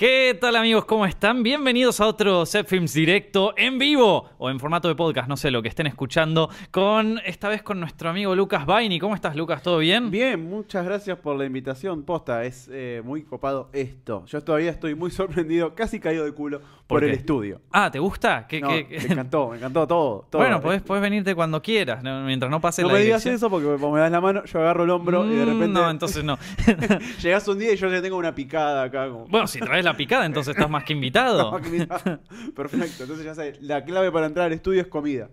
¿Qué tal amigos? ¿Cómo están? Bienvenidos a otro Set Films directo en vivo o en formato de podcast, no sé lo que estén escuchando, con esta vez con nuestro amigo Lucas Baini. ¿Cómo estás Lucas? ¿Todo bien? Bien, muchas gracias por la invitación. Posta, es eh, muy copado esto. Yo todavía estoy muy sorprendido, casi caído de culo por, ¿Por el estudio. Ah, ¿te gusta? ¿Qué, No, qué- Me encantó, me encantó todo. todo. Bueno, podés, podés venirte cuando quieras, no- mientras no pase No la me digas eso porque vos me das la mano, yo agarro el hombro y de Mm, repente No, entonces no. llegás un día y yo ya tengo una picada acá. Como... bueno, si traes la picada, entonces estás más que invitado. No, que mira. Perfecto, entonces ya sabes, la clave para entrar al estudio es comida.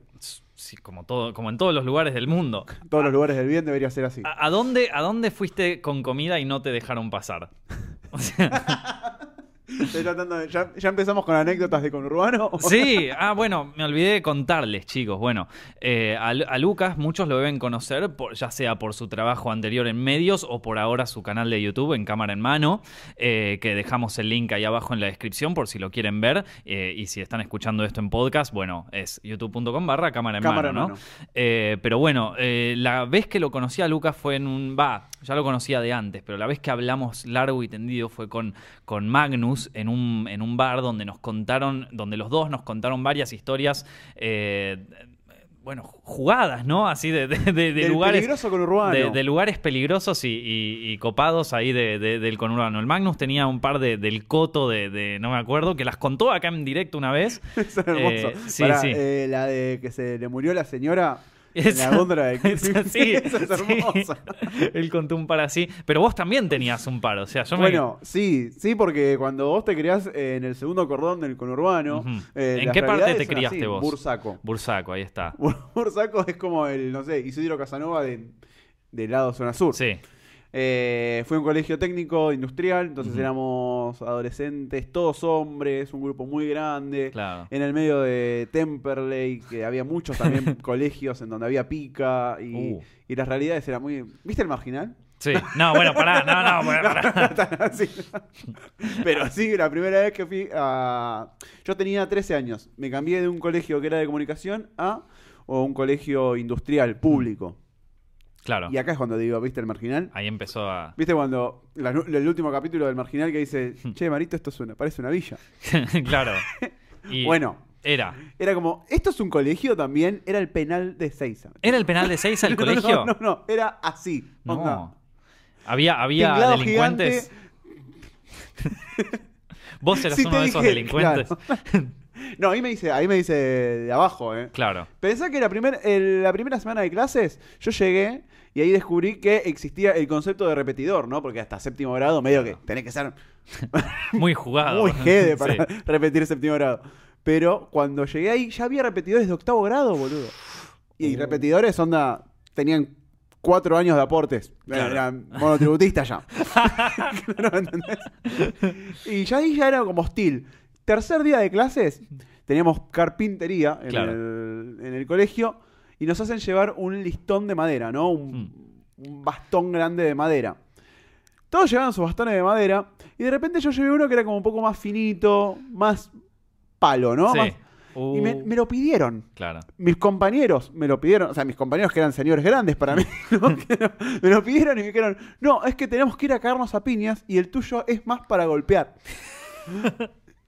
Sí, como, todo, como en todos los lugares del mundo. Todos los lugares del bien debería ser así. ¿A, a dónde, ¿A dónde fuiste con comida y no te dejaron pasar? O sea, Estoy tratando de- ya, ya empezamos con anécdotas de conurbano. Sí, ah, bueno, me olvidé de contarles, chicos. Bueno, eh, a, a Lucas muchos lo deben conocer, por- ya sea por su trabajo anterior en medios o por ahora su canal de YouTube en cámara en mano, eh, que dejamos el link ahí abajo en la descripción por si lo quieren ver. eh, y si están escuchando esto en podcast, bueno, es youtube.com barra cámara en Cámara mano, ¿no? mano. Pero bueno, la vez que lo conocí a Lucas fue en un... Va, ya lo conocía de antes, pero la vez que hablamos largo y tendido fue con, con Magnus en un, en un bar donde nos contaron, donde los dos nos contaron varias historias, eh, bueno, jugadas, ¿no? Así de, de- de- de Del lugares... peligroso conurbano. De, de lugares peligrosos y, y- y copados ahí de- de- del conurbano. El Magnus tenía un par de, del coto de, no me acuerdo, que las contó acá en directo una vez. Eso es hermoso. Eh, sí, Pará, sí. eh, la de que se le murió la señora Esa- la góndola de Esa- sí, Eso es sí. hermoso. Él contó un par así. Pero vos también tenías un par. O sea, yo me. Bueno, sí, sí, porque cuando vos te criás en el segundo cordón del conurbano. Eh, ¿En qué parte te criaste así, vos? Bursaco. Bursaco, ahí está. Bursaco es como el, no sé, Isidro Casanova de, del lado zona sur. Sí. Eh, fue un colegio técnico industrial, entonces éramos adolescentes, todos hombres, un grupo muy grande. Claro. En el medio de Temperley, que había muchos también colegios en donde había pica y, Uh. y las realidades eran muy... ¿Viste el marginal? Sí. No, bueno, pará, no, no, bueno, pará. Pero sí, la primera vez que fui a... Yo tenía 13 años. Me cambié de un colegio que era de comunicación a o un colegio industrial, público. Claro. Y acá es cuando digo, ¿viste el marginal? Ahí empezó a. ¿Viste cuando la- el último capítulo del marginal que dice, che, Marito, esto suena, parece una villa? claro. Y Bueno, Era. era como, ¿esto es un colegio también? Era el penal de Seiza. ¿Era el penal de No, no, colegio? No, no, no, era así. onda. No. Había, había Tinglado delincuentes. Vos eras uno de esos delincuentes. claro. No, ahí me dice, ahí me dice de abajo, ¿eh? Claro. Pensá que la, primer, el- la primera semana de clases yo llegué y ahí descubrí que existía el concepto de repetidor, ¿no? Porque hasta séptimo grado medio que tenés que ser Muy jugado. muy jede para Sí. repetir séptimo grado. Pero cuando llegué ahí ya había repetidores de octavo grado, boludo. Y Uh. repetidores, onda, tenían cuatro años de aportes. Claro. Eran monotributistas ya. Claro, ¿entendés? Y ya ahí ya era como hostil. Tercer día de clases, teníamos carpintería en, Claro. el, en el colegio y nos hacen llevar un listón de madera, ¿no? Un, Hmm. un bastón grande de madera. Todos llevaban sus bastones de madera y de repente yo llevé uno que era como un poco más finito, más palo, ¿no? Sí. Más- y me, Uh, me lo pidieron. Claro. Mis compañeros me lo pidieron, o sea, mis compañeros que eran señores grandes para mí, ¿no? Que me lo pidieron y me dijeron, no, es que tenemos que ir a caernos a piñas y el tuyo es más para golpear.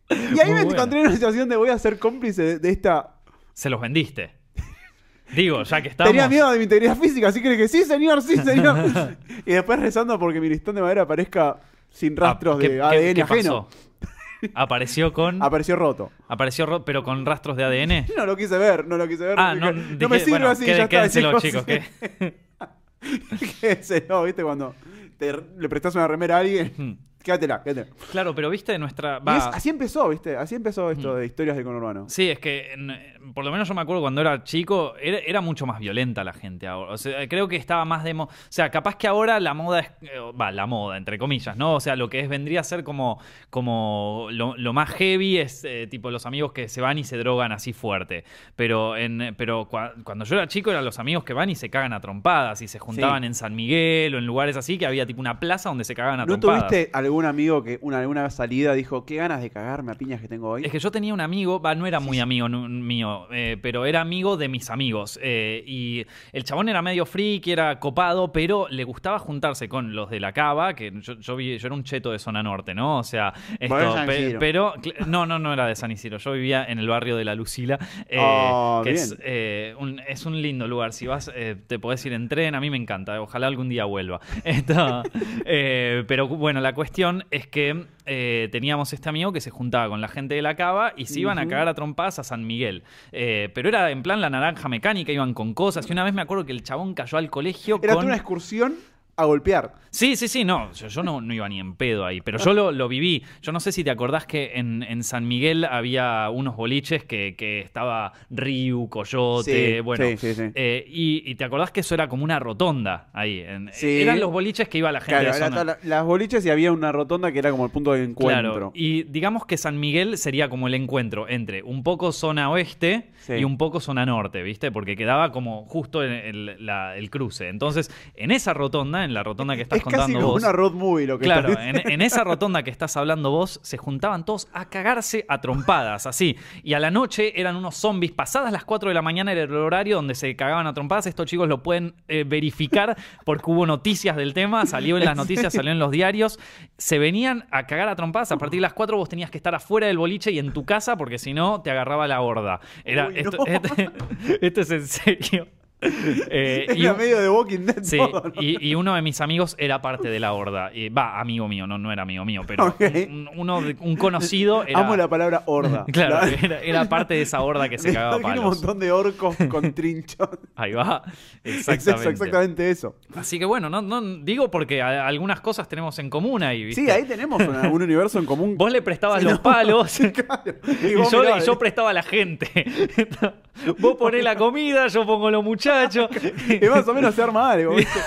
y ahí Muy me encontré en una situación de voy a ser cómplice de, de esta... Se los vendiste. Digo, ya que estamos. Tenía miedo de mi integridad física, así que le dije, sí señor, sí señor. y después rezando porque mi listón de madera aparezca sin rastros Ah, ¿qué- de qué- ADN qué ajeno. pasó? Apareció con. Apareció roto. Apareció ro- pero con rastros de ADN. No lo quise ver, no lo quise ver. Ah, Dije, no, no dije, me sirve bueno, así, quede- ya está. quédenselo, chicos. chicos. que- Quédenselo, ¿viste? Cuando te- le prestas una remera a alguien, Hmm. Quédatela, quédatela. Claro, pero viste nuestra. Y va- es- así empezó, ¿viste? Así empezó esto Mm. de historias de conurbano. Sí, es que en- por lo menos yo me acuerdo cuando era chico, era, era mucho más violenta la gente ahora. O sea, creo que estaba más de... mo- O sea, capaz que ahora la moda es... eh, Va, la moda, entre comillas, ¿no? O sea, lo que es vendría a ser como, como lo, lo más heavy es eh, tipo los amigos que se van y se drogan así fuerte. Pero, en, pero cua- cuando yo era chico eran los amigos que van y se cagan a trompadas y se juntaban Sí. en San Miguel o en lugares así que había tipo una plaza donde se cagaban a ¿No trompadas. tuviste alguna algún amigo que una, alguna salida dijo, qué ganas de cagarme a piñas que tengo hoy? Es que yo tenía un amigo, no era muy amigo mío, eh, pero era amigo de mis amigos. eh, y el chabón era medio friki, era copado, pero le gustaba juntarse con los de la cava, que yo, yo, vi- yo era un cheto de zona norte, ¿no? O sea, esto, Bueno, San pe- Isidro. pero no, no, no era de San Isidro. Yo vivía en el barrio de La Lucila, eh, Ah, que es, un, es un lindo lugar. Si vas, te podés ir en tren, a mí me encanta. Ojalá algún día vuelva. Esto, pero bueno, la cuestión es que eh, teníamos este amigo que se juntaba con la gente de la cava y se iban a cagar a trompadas a San Miguel. Eh, pero era en plan la naranja mecánica, iban con cosas. Y una vez me acuerdo que el chabón cayó al colegio Era con. una excursión a golpear. Sí, sí, sí, no, yo, yo no, no iba ni en pedo ahí, pero yo lo, lo viví. Yo no sé si te acordás que en, en San Miguel había unos boliches que, que estaba Ryu, Coyote, Sí, bueno. sí, sí, sí. eh, y, y te acordás que eso era como una rotonda ahí. en- Sí. Eran los boliches que iba la gente Claro, de era zona. la- las boliches y había una rotonda que era como el punto de encuentro. Claro, y digamos que San Miguel sería como el encuentro entre un poco zona oeste Sí. y un poco zona norte, ¿viste? Porque quedaba como justo en el, la- el cruce. Entonces, en esa rotonda, en la rotonda que estás es casi contando como vos. una road movie lo que Claro, estás en, en esa rotonda que estás hablando vos, se juntaban todos a cagarse a trompadas, así. Y a la noche eran unos zombies. Pasadas las 4 de la mañana era el horario donde se cagaban a trompadas. Estos chicos lo pueden eh, verificar porque hubo noticias del tema, salió en las noticias, salió en los diarios. Se venían a cagar a trompadas. A partir de las 4 vos tenías que estar afuera del boliche y en tu casa porque si no te agarraba la horda. Era, Uy, esto, este- esto es en serio. Eh, y un- medio de Walking Dead. Sí, todo, ¿no? y, y uno de mis amigos era parte de la horda. Va, amigo mío, no, no era amigo mío, pero un, uno de- un conocido era. Amo la palabra horda. Claro, La- era, era parte de esa horda que se cagaba a imagino un palos. montón de orcos con trinchos. Ahí va. Exactamente. eso, exactamente eso. Así que bueno, no, no digo porque a- algunas cosas tenemos en común ahí. ¿viste? Sí, ahí tenemos una- un universo en común. Vos le prestabas Sí, los no. palos. Claro. Y Y vos yo, mirá, y yo prestaba a la gente. Vos ponés la comida, yo pongo los muchachos. Y más o menos se arma algo. ¿viste?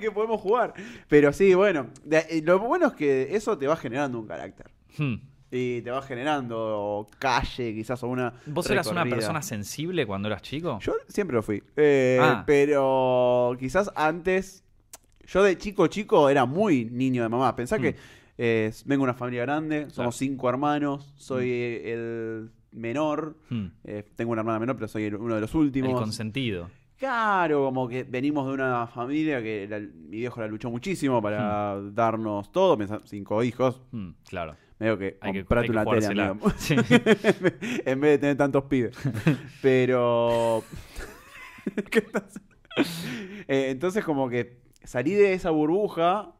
Que podemos jugar. Pero sí, bueno. eh, lo bueno es que eso te va generando un carácter. Hmm. Y te va generando calle, quizás, o una. ¿Vos eras una persona sensible cuando eras chico? Yo siempre lo fui. Eh, Ah. Pero quizás antes. Yo de chico chico era muy niño de mamá. Pensá que Mm. eh, vengo de una familia grande, somos Claro. cinco hermanos, soy eh, el menor. Hmm. eh, tengo una hermana menor, pero soy el- uno de los El últimos. consentido. Claro, como que venimos de una familia que la- mi viejo la luchó muchísimo para Hmm. darnos todo. Cinco hijos. Hmm, claro. Medio que Hay que, comprate hay que una tele, jugársela. amigo. Sí. en vez de tener tantos pibes. Pero. ¿Qué estás- Eh, entonces, como que salí de esa burbuja.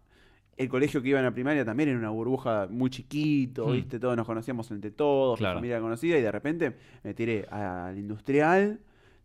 El colegio que iba en la primaria también era una burbuja muy chiquito, Hmm. ¿viste? Todos nos conocíamos entre todos, Claro. la familia conocida, y de repente me tiré al industrial,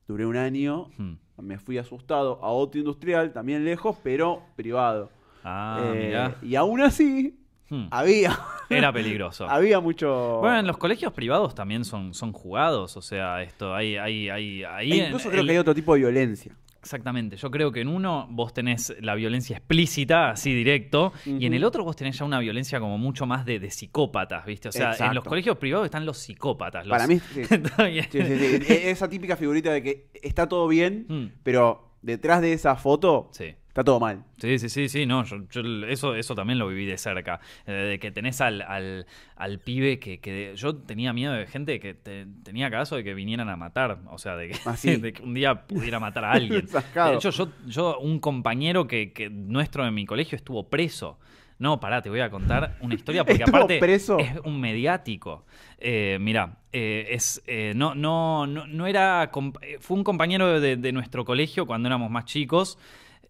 duré un año, Hmm. me fui asustado a otro industrial, también lejos, pero privado. Ah, Eh, mirá. y aún así, Hmm. había, Era peligroso. había mucho. Bueno, en los colegios privados también son, son jugados, o sea, esto, hay, hay, hay, ahí E en- incluso creo el- que hay otro tipo de violencia. Exactamente, yo creo que en uno vos tenés la violencia explícita, así directo, y en el otro vos tenés ya una violencia como mucho más de, de psicópatas, ¿viste? O sea, en los colegios privados están los psicópatas. los- Para mí. Sí, sí, sí. E- Esa típica figurita de que está todo bien, Mm, pero detrás de esa foto sí. Está todo mal. Sí, sí, sí, sí, no, yo, yo eso, eso también lo viví de cerca. Eh, de que tenés al, al, al pibe que, que yo tenía miedo de gente que te- tenía caso de que vinieran a matar. O sea, de que, Ah, sí. de que un día pudiera matar a alguien. De hecho, yo, yo, un compañero que, que nuestro en mi colegio estuvo preso. No, pará, te voy a contar una historia porque ¿Estuvo aparte preso? es un mediático. Eh, mira, es eh, no, no, no, no era eh, fue un compañero de, de nuestro colegio cuando éramos más chicos.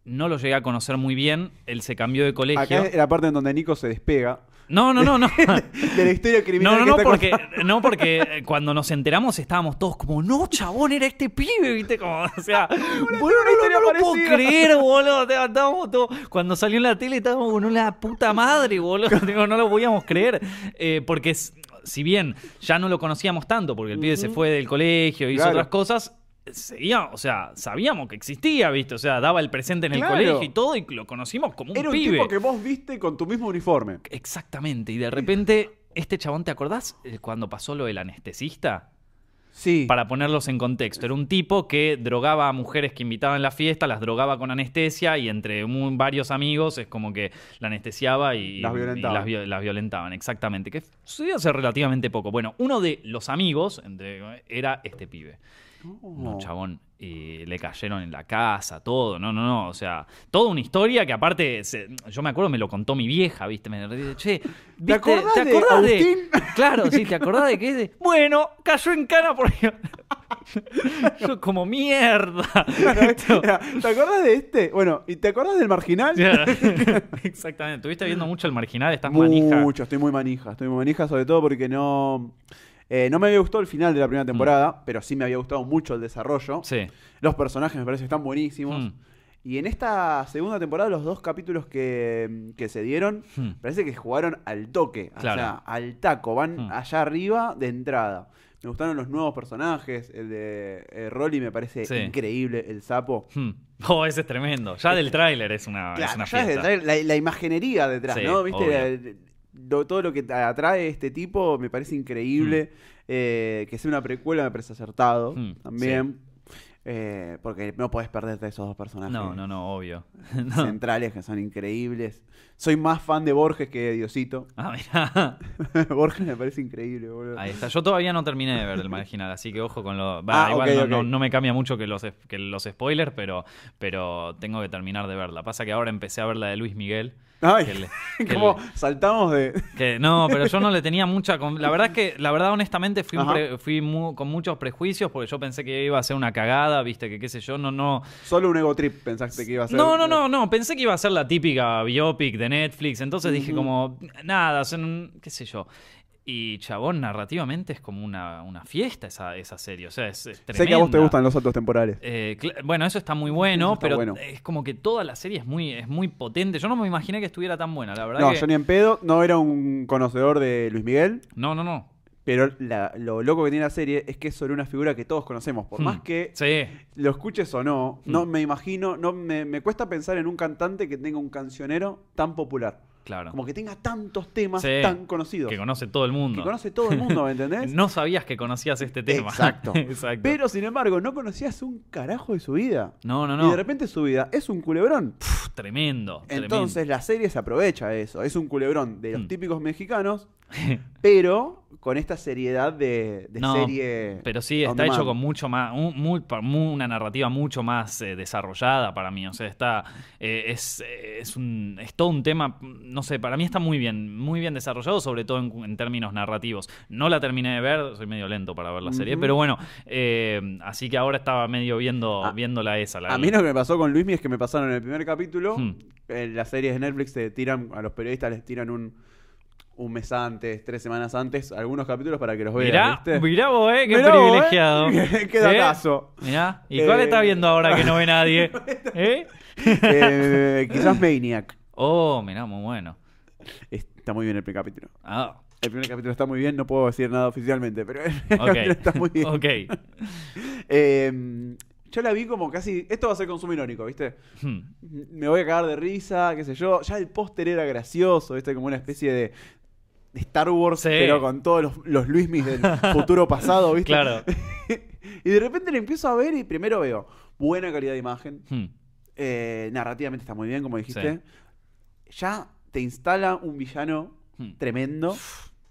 No lo llegué a conocer muy bien. Él se cambió de colegio. Acá es la parte en donde Nico se despega No, no, no, no. de la historia criminal. No, no, que no, porque, contando. no, porque eh, cuando nos enteramos estábamos todos como, no, chabón, era este pibe, ¿viste? Como, o sea, boludo, no, no lo puedo creer, boludo. Estábamos todos, cuando salió en la tele estábamos con la puta madre, boludo. Digo, no lo podíamos creer. Eh, porque si bien ya no lo conocíamos tanto, porque el pibe se fue del colegio, hizo Claro. otras cosas, seguía, o sea, sabíamos que existía, ¿viste? O sea, daba el presente en el Claro. colegio y todo, y lo conocimos como un Era un pibe. tipo que vos viste con tu mismo uniforme. Exactamente. Y de repente, este chabón, ¿te acordás eh, cuando pasó lo del anestesista? Sí. Para ponerlos en contexto. Era un tipo que drogaba a mujeres que invitaba en la fiesta, las drogaba con anestesia y entre varios amigos es como que la anestesiaba y, Las y violentaban. las, vi- las violentaban. Exactamente. Que sucedió hace relativamente poco. Bueno, uno de los amigos entre, era este pibe. No, chabón. Y le cayeron en la casa, todo. No, no, no. O sea, toda una historia que aparte, se- yo me acuerdo, me lo contó mi vieja, ¿viste? Me dice, che, ¿viste? acordás de? Claro, sí, ¿te acordás de qué? Bueno, cayó en cana porque. yo como mierda. Mira, ¿Te acordás de este? Bueno, ¿y te acordás del marginal? Exactamente. Estuviste viendo mucho el marginal, estás manija. Mucho, estoy muy manija. Estoy muy manija, sobre todo porque no. Eh, no me había gustado el final de la primera temporada, pero sí me había gustado mucho el desarrollo. Mm. Sí. Los personajes me parece que están buenísimos. Mm. Y en esta segunda temporada, los dos capítulos que, que se dieron, Mm. parece que jugaron al toque, o sea, al taco, van Mm. allá arriba de entrada. Me gustaron los nuevos personajes, el de eh, Rolly me parece Sí. increíble, el sapo. Oh, ese es tremendo. Ya del tráiler es una, es Claro, ya el trailer, la, la imaginería detrás, Sí, ¿no? ¿Viste? Lo- todo lo que atrae este tipo me parece increíble. Eh, que sea una precuela me parece acertado Mm, también. Eh, porque no podés perderte esos dos personajes No, no, no, obvio. No. centrales que son increíbles. Soy más fan de Borges que de Diosito. Ah, mirá. Borges me parece increíble, boludo. Ahí está. Yo todavía no terminé de ver el marginal, así que ojo con lo. Ah, igual no- no me cambia mucho que los, que los spoilers, pero, pero tengo que terminar de verla. Pasa que ahora empecé a ver la de Luis Miguel. Ay, que le- que como le- saltamos de... que- no, pero yo no le tenía mucha. La verdad es que, la verdad, honestamente, fui, pre- mu- con muchos prejuicios porque yo pensé que iba a ser una cagada, viste, que qué sé yo, no, no. Solo un ego trip pensaste que iba a ser. No, no, no, no. Pensé que iba a ser la típica biopic de Netflix. Entonces dije como, nada, son, qué sé yo. Y chabón, narrativamente es como una, una fiesta esa, esa serie. O sea, es, es Sé que a vos te gustan los saltos temporales. Eh, bueno, eso está muy bueno, está pero bueno. es como que toda la serie es muy, es muy potente. Yo no me imaginé que estuviera tan buena, la verdad. No, que- yo ni en pedo, no era un conocedor de Luis Miguel, no, no, no. pero la- lo loco que tiene la serie es que es sobre una figura que todos conocemos. Por Hmm. más que Sí, lo escuches o no, no Hmm. me imagino, no me, me cuesta pensar en un cantante que tenga un cancionero tan popular. Claro. Como que tenga tantos temas Sí. tan conocidos. Que conoce todo el mundo. Que conoce todo el mundo, ¿me entendés? No sabías que conocías este tema. Exacto. Exacto. Pero sin embargo, no conocías un carajo de su vida. no, no, Y no. de repente su vida es un culebrón. Pff, tremendo. Entonces la serie se aprovecha de eso. Es un culebrón de los Mm. típicos mexicanos. pero con esta seriedad de, de No, serie. Pero sí, está hecho con mucho más, un- muy- una narrativa mucho más eh, desarrollada para mí. O sea, está, eh, es, eh, es, un, es todo un tema, no sé, para mí está muy bien, muy bien desarrollado, sobre todo en, en términos narrativos. No la terminé de ver, soy medio lento para ver la serie, pero bueno, eh, así que ahora estaba medio viendo, A- viéndola esa. La, A mí lo que me pasó con Luismi es que me pasaron en el primer capítulo. Hmm. En las series de Netflix te tiran, a los periodistas les tiran un, un mes antes, tres semanas antes, algunos capítulos para que los vean. Mirá, ¿viste? mirá vos, eh, qué Mirá vos, eh. privilegiado. Qué datazo. Mirá, ¿y cuál Eh, está viendo ahora que no ve nadie? ¿Eh? Eh, quizás Maniac. Oh, mirá, muy bueno. Está muy bien el primer capítulo. Ah, El primer capítulo está muy bien, no puedo decir nada oficialmente, pero el primer ok. capítulo está muy bien. Ok. Eh, yo la vi como casi. Esto va a ser consumo irónico, ¿viste? Hmm. Me voy a cagar de risa, qué sé yo. Ya el póster era gracioso, ¿viste? Como una especie de, de Star Wars, Sí. pero con todos los, los Luismis del futuro pasado, ¿viste? Claro. y de repente le empiezo a ver y primero veo buena calidad de imagen. Hmm. eh, narrativamente está muy bien, como dijiste. Ya te instala un villano Hmm. tremendo.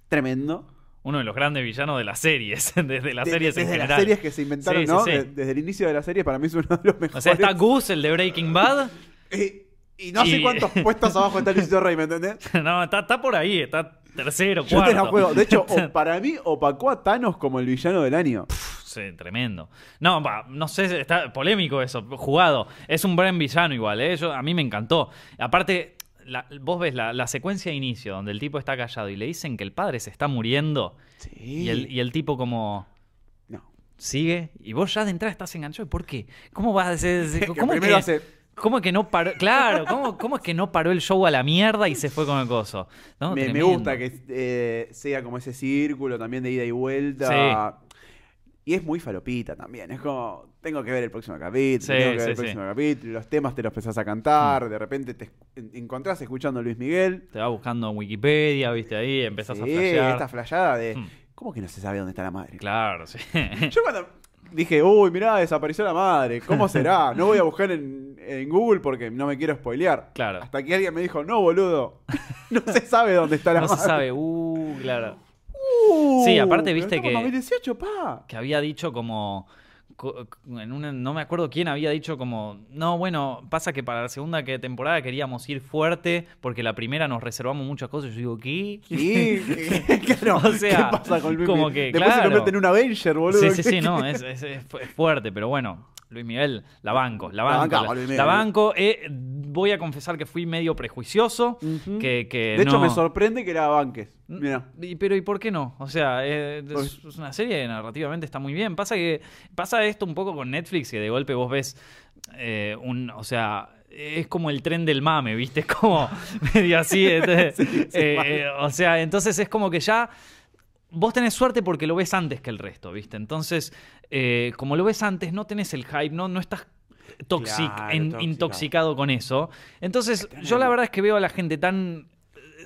Tremendo. Uno de los grandes villanos de las series, desde las De- series en desde general. las series que se inventaron, Sí, ¿no? desde el inicio de la serie, para mí es uno de los mejores. O sea, está Gus, el de Breaking Bad. Y no sé cuántos puestos abajo está Luisito Rey, ¿me entendés? no, está, está por ahí, está tercero, Yo cuarto. te la juego. De hecho, o- para mí opacó a Thanos como el villano del año. Sí, tremendo. No, va, no sé, está polémico eso, jugado. Es un buen villano igual, ¿eh? Yo- a mí me encantó. Aparte, la- vos ves la, la secuencia de inicio donde el tipo está callado y le dicen que el padre se está muriendo Sí. y, el, y el tipo como No. sigue y vos ya de entrada estás enganchado. ¿Por qué? ¿Cómo vas a hacer? Que ¿Cómo primero que- hace. ¿Cómo que no paró? Claro, ¿cómo, cómo es que no paró el show a la mierda y se fue con el coso? No, me, me gusta que eh, sea como ese círculo también de ida y vuelta. Y es muy falopita también. Es como, tengo que ver el próximo capítulo, Sí, tengo que ver sí, el sí. próximo capítulo. Los temas te los empezás a cantar. De repente te en- encontrás escuchando a Luis Miguel. Te va buscando en Wikipedia, viste ahí, empezás a Sí, flashear. esta flayada de Hmm. ¿Cómo que no se sabe dónde está la madre? Claro, sí. Yo cuando dije, uy, mirá, desapareció la madre, ¿cómo será? No voy a buscar en, en Google porque no me quiero spoilear. Claro. Hasta que alguien me dijo, no, boludo, no se sabe dónde está la No madre. se sabe. Uh, claro. Uh, Sí, aparte, viste que- 2018, pa. que había dicho como co- en una- no me acuerdo quién había dicho como no bueno pasa que para la segunda temporada queríamos ir fuerte porque la primera nos reservamos muchas cosas yo digo qué Sí, claro. O sea, ¿Qué pasa con Luis como que, Después se claro. convierte en un Avenger, boludo. sí sí sí no es, es- es fuerte pero bueno Luis Miguel la banco la banco la, banco eh, voy a confesar que fui medio prejuicioso que, que De hecho, me sorprende que era Banques. Mira. Y- Pero ¿y por qué no? O sea, eh, es, es una serie que narrativamente está muy bien. Pasa que pasa esto un poco con Netflix, que de golpe vos ves eh, un, o sea, es como el tren del mame, ¿viste? Es como medio así. eh, o sea, entonces es como que ya vos tenés suerte porque lo ves antes que el resto, ¿viste? Entonces, eh, como lo ves antes, no tenés el hype, no, no estás toxic- Claro, en- toxicado. intoxicado con eso. Entonces, yo la verdad es que veo a la gente tan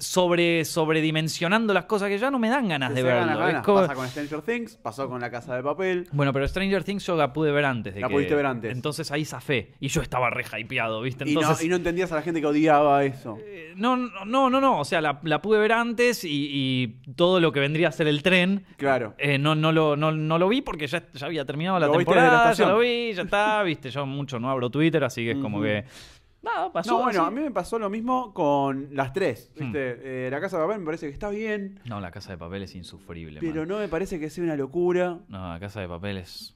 sobre sobredimensionando las cosas que ya no me dan ganas de verlo. Ganas. como- Pasa con Stranger Things, pasó con La Casa de Papel. Bueno, pero Stranger Things yo la pude ver antes. De La que- pudiste ver antes. Entonces ahí zafé. Y yo estaba re hypeado, ¿viste? Y no, Entonces, y no entendías a la gente que odiaba eso. eh, no, no, no, no, no. O sea, la, la pude ver antes y, y todo lo que vendría a ser el tren. Claro. eh, no, no, lo, no, no lo vi porque ya, ya había terminado la Lo temporada, ya lo vi, ya está, viste, yo mucho no abro Twitter, así que es como que. Nada, pasó. No, bueno, así. a mí me pasó lo mismo con las tres. Hmm. Eh, la Casa de Papel me parece que está bien, No, la casa de papel es insufrible. pero man. no me parece que sea una locura. No, la casa de papel es.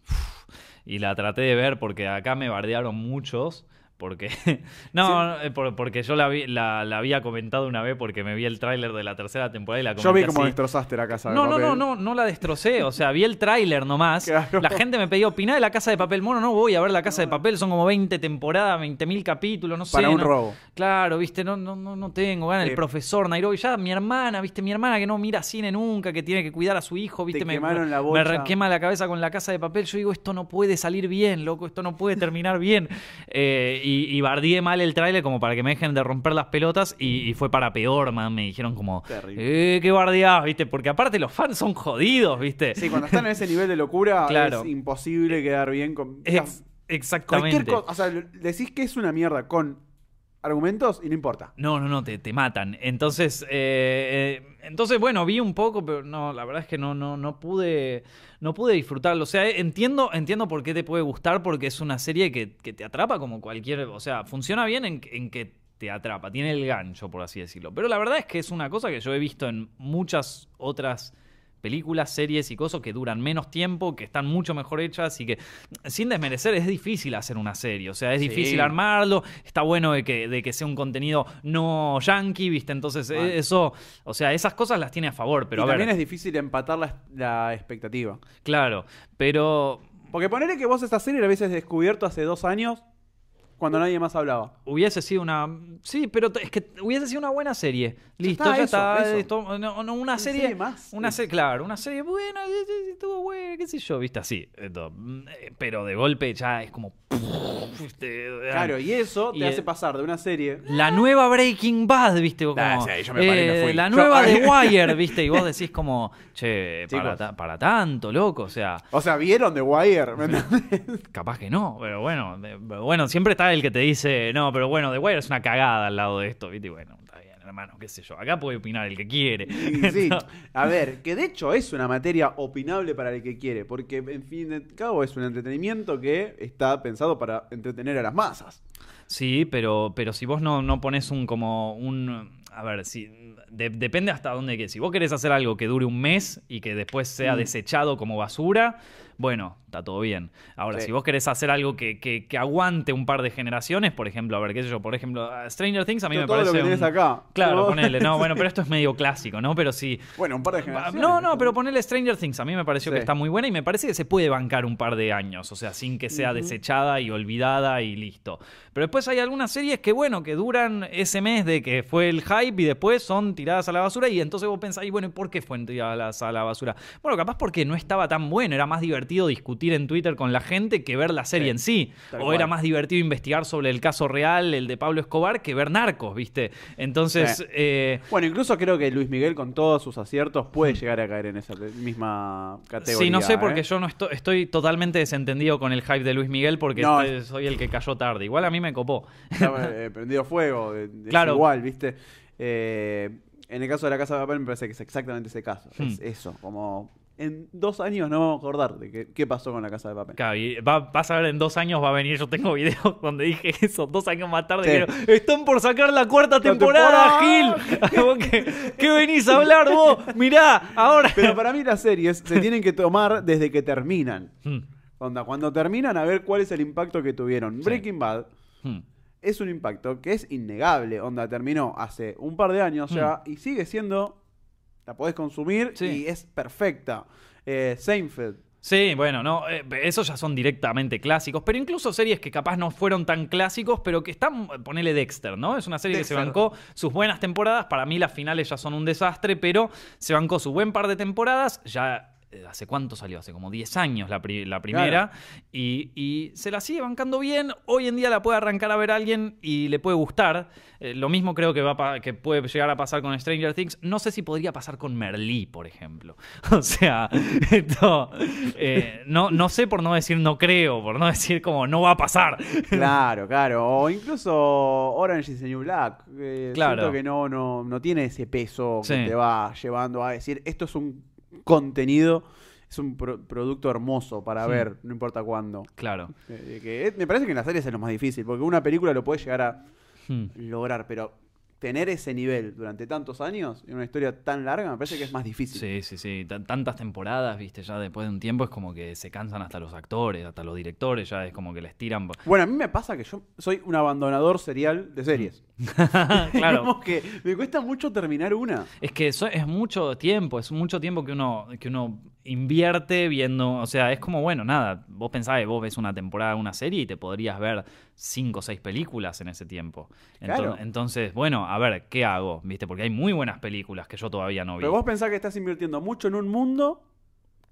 Y la traté de ver porque acá me bardearon muchos. Porque. No, eh, por- porque yo la, vi- la, la había comentado una vez porque me vi el tráiler de la tercera temporada y la comenté Yo vi cómo destrozaste la Casa de No, no, Papel. no, no, no la destrocé. O sea, vi el tráiler nomás. Claro. La gente me pedía opinar de la casa de papel. Mono, no voy a ver la casa de papel. Son como 20 temporadas, 20 mil capítulos, no sé. Para un no- robo. Claro, viste, no, no, no, no tengo. El Eh, profesor Nairobi, ya mi hermana, viste, mi hermana que no mira cine nunca, que tiene que cuidar a su hijo, viste, me, quemaron la me quema la cabeza con la casa de papel. Yo digo, esto no puede salir bien, loco, esto no puede terminar bien. Eh, y, y bardié mal el tráiler como para que me dejen de romper las pelotas y, y fue para peor, man. Me dijeron como, Terrible. eh, qué bardeás, viste, porque aparte los fans son jodidos, viste. Sí, cuando están en ese nivel de locura Claro. es imposible quedar bien con... Ex- exactamente. Cualquier cosa, o sea, decís que es una mierda con argumentos y no importa. No, no, no, te, te matan. Entonces, eh, eh, entonces, bueno, vi un poco, pero no, la verdad es que no, no, no pude, no pude disfrutarlo. O sea, entiendo, entiendo por qué te puede gustar, porque es una serie que, que te atrapa como cualquier, o sea, funciona bien en, en que te atrapa, tiene el gancho, por así decirlo. Pero la verdad es que es una cosa que yo he visto en muchas otras películas, series y cosas que duran menos tiempo, que están mucho mejor hechas y que, sin desmerecer, es difícil hacer una serie. O sea, es Sí. difícil armarlo. Está bueno de que, de que sea un contenido no yankee, ¿viste? Entonces, eh, eso, o sea, esas cosas las tiene a favor. Pero y a ver, también es difícil empatar la, la expectativa. claro. Pero Porque ponerle que vos esta serie la hubieses descubierto hace dos años cuando nadie más hablaba. hubiese sido una. Sí, pero es que hubiese sido una buena serie. Listo, está, ya eso, está. eso. esto- no, no, una serie. serie más. Una serie, claro, una serie buena, sí, sí, sí, estuvo buena, qué sé yo, viste así. esto, mm, eh, Pero de golpe ya es como. Claro, y eso te Y, hace eh, pasar de una serie. La nueva Breaking Bad, viste, como, Ah, sí, yo me paré y me eh, fui. la nueva The Wire, viste, y vos decís como, che, para, Chicos. ta- para tanto, loco, o sea, O sea, ¿vieron The Wire? ¿Me capaz que no, pero bueno, de- bueno, siempre está el que te dice, no, pero bueno, The Wire es una cagada al lado de esto, viste, y bueno, está bien, hermano, qué sé yo, acá puede opinar el que quiere. Sí, No. a ver, que de hecho es una materia opinable para el que quiere, porque en fin de cabo es un entretenimiento que está pensado para entretener a las masas. Sí, pero, pero si vos no, no pones un como un. A ver, si. de- depende hasta dónde que. Si vos querés hacer algo que dure un mes y que después sea Mm. desechado como basura, bueno, está todo bien. Ahora, Sí. si vos querés hacer algo que, que- que aguante un par de generaciones, por ejemplo, a ver, qué sé yo, por ejemplo, Stranger Things a mí me Todo parece. lo que tenés un- acá. Claro, ¿no? ponele. No, bueno, pero esto es medio clásico, ¿no? Pero sí. Bueno, un par de generaciones. No, no, pero ponerle Stranger Things a mí me pareció Sí. que está muy buena y me parece que se puede bancar un par de años, o sea, sin que sea desechada y olvidada y listo. Pero después hay algunas series que, bueno, que duran ese mes de que fue el hype y después son tiradas a la basura y entonces vos pensás, y bueno, ¿y por qué fueron tiradas a la basura? Bueno, capaz porque no estaba tan bueno, era más divertido divertido discutir en Twitter con la gente que ver la serie Sí, en sí. O cual. era más divertido investigar sobre el caso real, el de Pablo Escobar, que ver narcos, ¿viste? Entonces, Sí. eh, Bueno, incluso creo que Luis Miguel, con todos sus aciertos, puede llegar a caer en esa misma categoría. Mm. sí, no sé, porque ¿eh? yo no estoy, estoy totalmente desentendido con el hype de Luis Miguel porque No, este- soy el que cayó tarde. Igual a mí me copó. Eh, prendido fuego. es Claro. igual, ¿viste? Eh, en el caso de la Casa de Papel me parece que es exactamente ese caso. Es Hmm. eso, como en dos años no vamos a acordar de qué, qué pasó con la Casa de Papel. Claro, y va- vas a ver en dos años va a venir. Yo tengo videos donde dije eso, dos años más tarde. Sí. están por sacar la cuarta temporada, temporada. Gil. ¿Vos ¿Qué, qué venís a hablar vos? Mirá, ahora. Pero para mí las series se tienen que tomar desde que terminan. Hmm, Onda, cuando terminan a ver cuál es el impacto que tuvieron. Sí. Breaking Bad hmm. es un impacto que es innegable. Onda, terminó hace un par de años ya y sigue siendo. La podés consumir. Sí. y es perfecta. Eh, Seinfeld. Sí, bueno, no, eh, esos ya son directamente clásicos, pero incluso series que capaz no fueron tan clásicos, pero que están, ponele Dexter, ¿no? Es una serie que se bancó sus buenas temporadas, para mí las finales ya son un desastre, pero se bancó su buen par de temporadas, ya... eh, ¿Hace cuánto salió? Hace como 10 años la, pri- la primera. Y, y se la sigue bancando bien. Hoy en día la puede arrancar a ver alguien y le puede gustar. Eh, lo mismo creo que, va a que puede llegar a pasar con Stranger Things. No sé si podría pasar con Merlí, por ejemplo. O sea, esto, eh, no, no sé por no decir no creo, por no decir como no va a pasar. Claro, claro. O incluso Orange is the New Black. Eh, Claro. Siento que no, no, no tiene ese peso Sí. que te va llevando a decir esto es un contenido, es un pro- producto hermoso para Sí. ver, no importa cuándo. Claro. Eh, que es- me parece que en las series es lo más difícil, porque una película lo puede llegar a Hmm. lograr, pero tener ese nivel durante tantos años en una historia tan larga me parece que es más difícil. Sí, sí, sí. Tan- Tantas temporadas, viste, ya después de un tiempo es como que se cansan hasta los actores, hasta los directores, ya es como que les tiran. Bueno, a mí me pasa que yo soy un abandonador serial de series. claro. Que me cuesta mucho terminar una. Es que eso es mucho tiempo, es mucho tiempo que uno, que uno invierte viendo, o sea, es como, bueno, nada, vos pensás que vos ves una temporada de una serie y te podrías ver cinco o seis películas en ese tiempo. Ento- Claro. Entonces, bueno, a ver, ¿qué hago? ¿Viste? Porque hay muy buenas películas que yo todavía no vi. Pero vos pensás que estás invirtiendo mucho en un mundo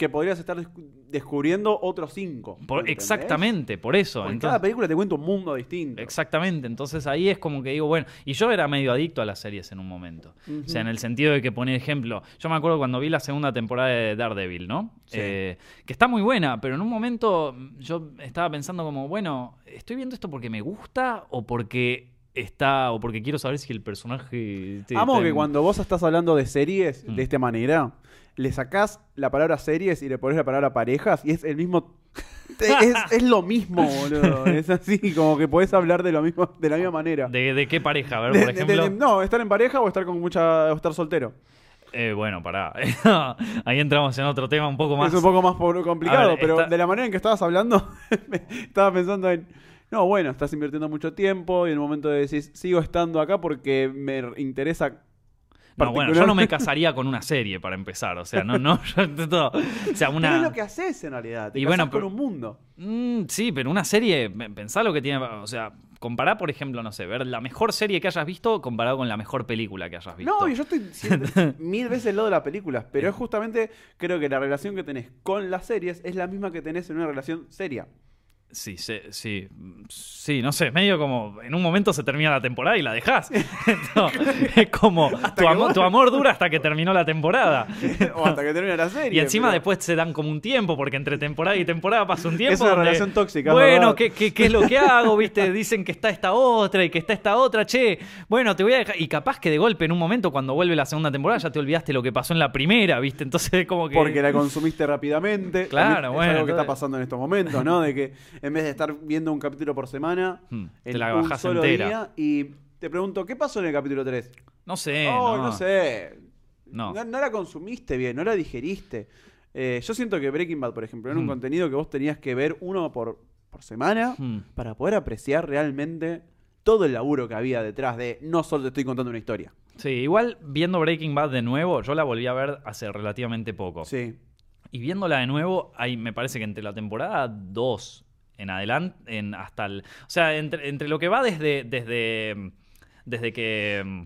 que podrías estar descu- descubriendo otros cinco. Exactamente, por eso. Porque Entonces- cada película te cuenta un mundo distinto. Exactamente, entonces ahí es como que digo, bueno, y yo era medio adicto a las series en un momento. O sea, en el sentido de que, por ejemplo, yo me acuerdo cuando vi la segunda temporada de Daredevil, ¿no? Sí. Eh, que está muy buena, pero en un momento yo estaba pensando como, bueno, ¿estoy viendo esto porque me gusta o porque está, o porque quiero saber si el personaje... este, Amo que en- cuando vos estás hablando de series Mm. de esta manera, le sacás la palabra series y le pones la palabra parejas y es el mismo. es, es lo mismo, boludo. Es así, como que podés hablar de lo mismo, de la misma manera. ¿De, de qué pareja? A ver, De- por ejemplo. de- no, estar en pareja o estar con mucha. o estar soltero. Eh, bueno, pará. Ahí entramos en otro tema un poco más... Es un poco más complicado, ver, pero está- de la manera en que estabas hablando, estaba pensando en. No, bueno, estás invirtiendo mucho tiempo y en el momento de decir, sigo estando acá porque me interesa. No, bueno, yo no me casaría con una serie para empezar, o sea, no, no, yo- todo- o sea, Pero una... es lo que haces en realidad. Te Y bueno, con pero- un mundo. Mm, sí, pero una serie, pe- pensá lo que tiene, o sea, compará, por ejemplo, no sé, ver la mejor serie que hayas visto comparado con la mejor película que hayas visto. No, y yo estoy mil veces el lado de las películas, pero es justamente, creo que la relación que tenés con las series es la misma que tenés en una relación seria. Sí, sí, sí, sí, no sé, medio como en un momento se termina la temporada y la dejás. No, es como tu vos- tu amor dura hasta que terminó la temporada. o hasta que termine la serie. Y encima pero- después se dan como un tiempo, porque entre temporada y temporada pasa un tiempo. Es una donde, relación tóxica, es Bueno. ¿qué, qué, qué es lo que hago? ¿Viste? Dicen que está esta otra y que está esta otra. Che, bueno, te voy a dejar. Y capaz que de golpe en un momento, cuando vuelve la segunda temporada, ya te olvidaste lo que pasó en la primera, ¿viste? Entonces es como que. Porque la consumiste rápidamente. Claro, bueno, Es algo que está pasando en estos momentos, ¿no? De que en vez de estar viendo un capítulo por semana, Hmm, te en la un bajás solo entera. día, y te pregunto, ¿qué pasó en el capítulo 3? No sé. oh, no. no sé. No. No, no la consumiste bien, no la digeriste. Eh, yo siento que Breaking Bad, por ejemplo, era un Hmm. contenido que vos tenías que ver uno por, por semana Hmm. para poder apreciar realmente todo el laburo que había detrás de no solo te estoy contando una historia. Sí, igual viendo Breaking Bad de nuevo, yo la volví a ver hace relativamente poco. Sí. Y viéndola de nuevo, hay, me parece que entre la temporada 2 en adelante, en hasta el. O sea, entre, entre lo que va desde. desde. desde que mm,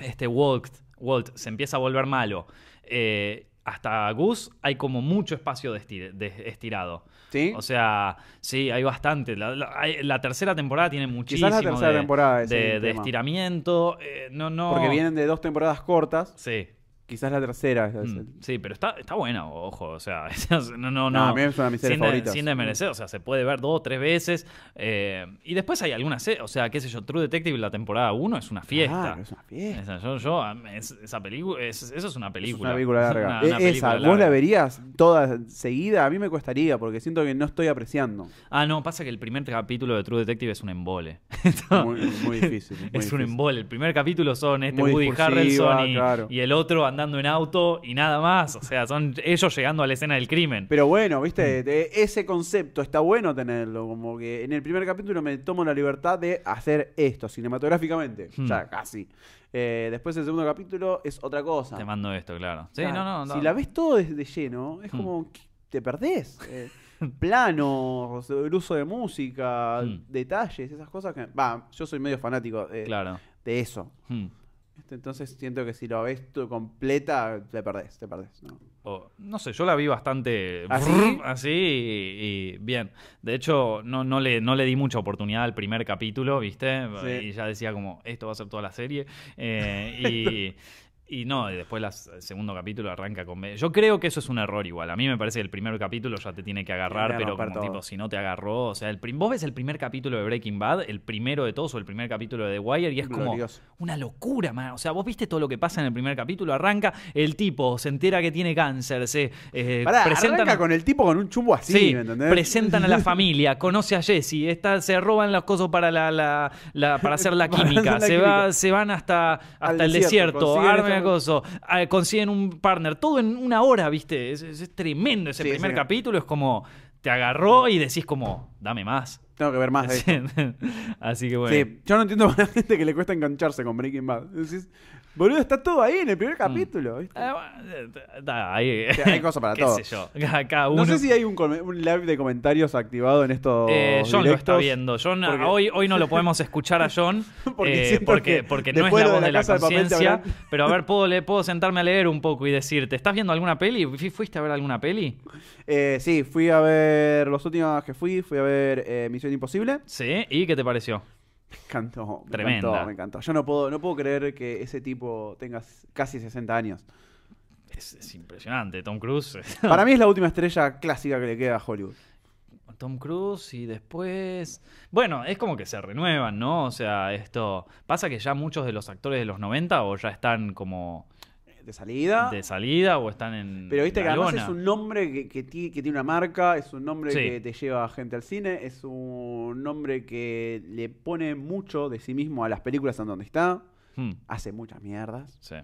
este Walt, Walt se empieza a volver malo. eh, hasta Gus hay como mucho espacio de, estir- de estirado. ¿Sí? O sea, sí, hay bastante. La, la- hay- la tercera temporada tiene muchísimo Quizás la tercera de, temporada es de, de estiramiento. eh, no, no. Porque vienen de dos temporadas cortas. Sí. Quizás la tercera. es Mm, Sí, pero está, está buena, ojo, o sea, no, no, No, no. a mí es una de mis series sin, de- sin desmerecer, o sea, se puede ver dos, tres veces. eh, y después hay algunas, o sea, qué sé yo, True Detective, la temporada 1 es una fiesta. Claro, es una fiesta. Esa, yo, yo, es- esa película, es- eso es una Es película. una película larga. Una- E- Esa, ¿vos la verías toda seguida? A mí me costaría porque siento que no estoy apreciando. Ah, no, pasa que el primer capítulo de True Detective es un embole. Muy, muy difícil. muy es un embole. El primer capítulo son este Muy Woody Harrelson y, claro. y el otro andando en auto y nada más. O sea, son ellos llegando a la escena del crimen. Pero bueno, Mm. viste, de- ese concepto está bueno tenerlo. Como que en el primer capítulo me tomo la libertad de hacer esto cinematográficamente. Hmm. Ya, casi. Eh, después el segundo capítulo es otra cosa. Te mando esto, claro. Sí, no, no, no. Si la ves todo de, de lleno, es Hmm. como que te perdés. Eh, planos, el uso de música, Hmm. detalles, esas cosas que. Va, yo soy medio fanático de, Claro. de eso. Hmm. ¿Viste? Entonces siento que si lo ves todo completa, te perdés, te perdés. ¿no? No sé, yo la vi bastante ¿Así? brrr, así y, y bien. De hecho, no, no, le, no le di mucha oportunidad al primer capítulo, ¿viste? Sí. Y ya decía como, esto va a ser toda la serie. Eh, y, y no, y después las- el segundo capítulo arranca con... Yo creo que eso es un error igual. A mí me parece que el primer capítulo ya te tiene que agarrar, pero como todo. tipo, si no te agarró... O sea, el prim- vos ves el primer capítulo de Breaking Bad, el primero de todos, o el primer capítulo de The Wire, y es como una locura, man. O sea, vos viste todo lo que pasa en el primer capítulo, arranca, el tipo se entera que tiene cáncer, se eh, Pará, presentan... arranca con el tipo con un chumbo así, Sí, ¿me entendés? presentan a la familia, conoce a Jesse, está, se roban las cosas para la, la- la- para hacer la química, hacer se, Va, química. se van hasta, hasta Al el desierto, desierto, esta- acoso, ah, consiguen un partner, todo en una hora, ¿viste? Es, es- es tremendo ese Sí, primer sí. capítulo, es como te agarró y decís como, dame más. Tengo que ver más de esto. Así que bueno. Sí, yo no entiendo a la gente que le cuesta engancharse con Breaking Bad. Decís, boludo, está todo ahí en el primer capítulo. ¿viste? Ah, bueno, eh, da, hay, cosas para qué todo. sé yo, cada- cada uno. No sé si hay un, live de comentarios activado en estos Eh, John lo está viendo. John, porque- hoy, hoy no lo podemos escuchar a John Porque eh, porque, que porque no es la de voz la de la de conciencia. Pero a ver, puedo, le, puedo sentarme a leer un poco y decirte, ¿estás viendo alguna peli? ¿Fu- ¿Fuiste a ver alguna peli? Eh, sí, fui a ver los últimos que fui, fui a ver eh, Misión Imposible. Sí, ¿y qué te pareció? Me encantó, me Tremenda. encantó, me encantó. Yo no puedo, no puedo creer que ese tipo tenga casi 60 años. Es, es impresionante, Tom Cruise. Para mí es la última estrella clásica que le queda a Hollywood. Tom Cruise y después... Bueno, es como que se renuevan, ¿no? O sea, esto... Pasa que ya muchos de los actores de los 90 o ya están como De salida. de salida o están en... Pero viste que además lona. es un nombre que, que ti- que tiene una marca, es un nombre Sí. que te lleva gente al cine, es un nombre que le pone mucho de sí mismo a las películas en donde está, Hmm, hace muchas mierdas, sí.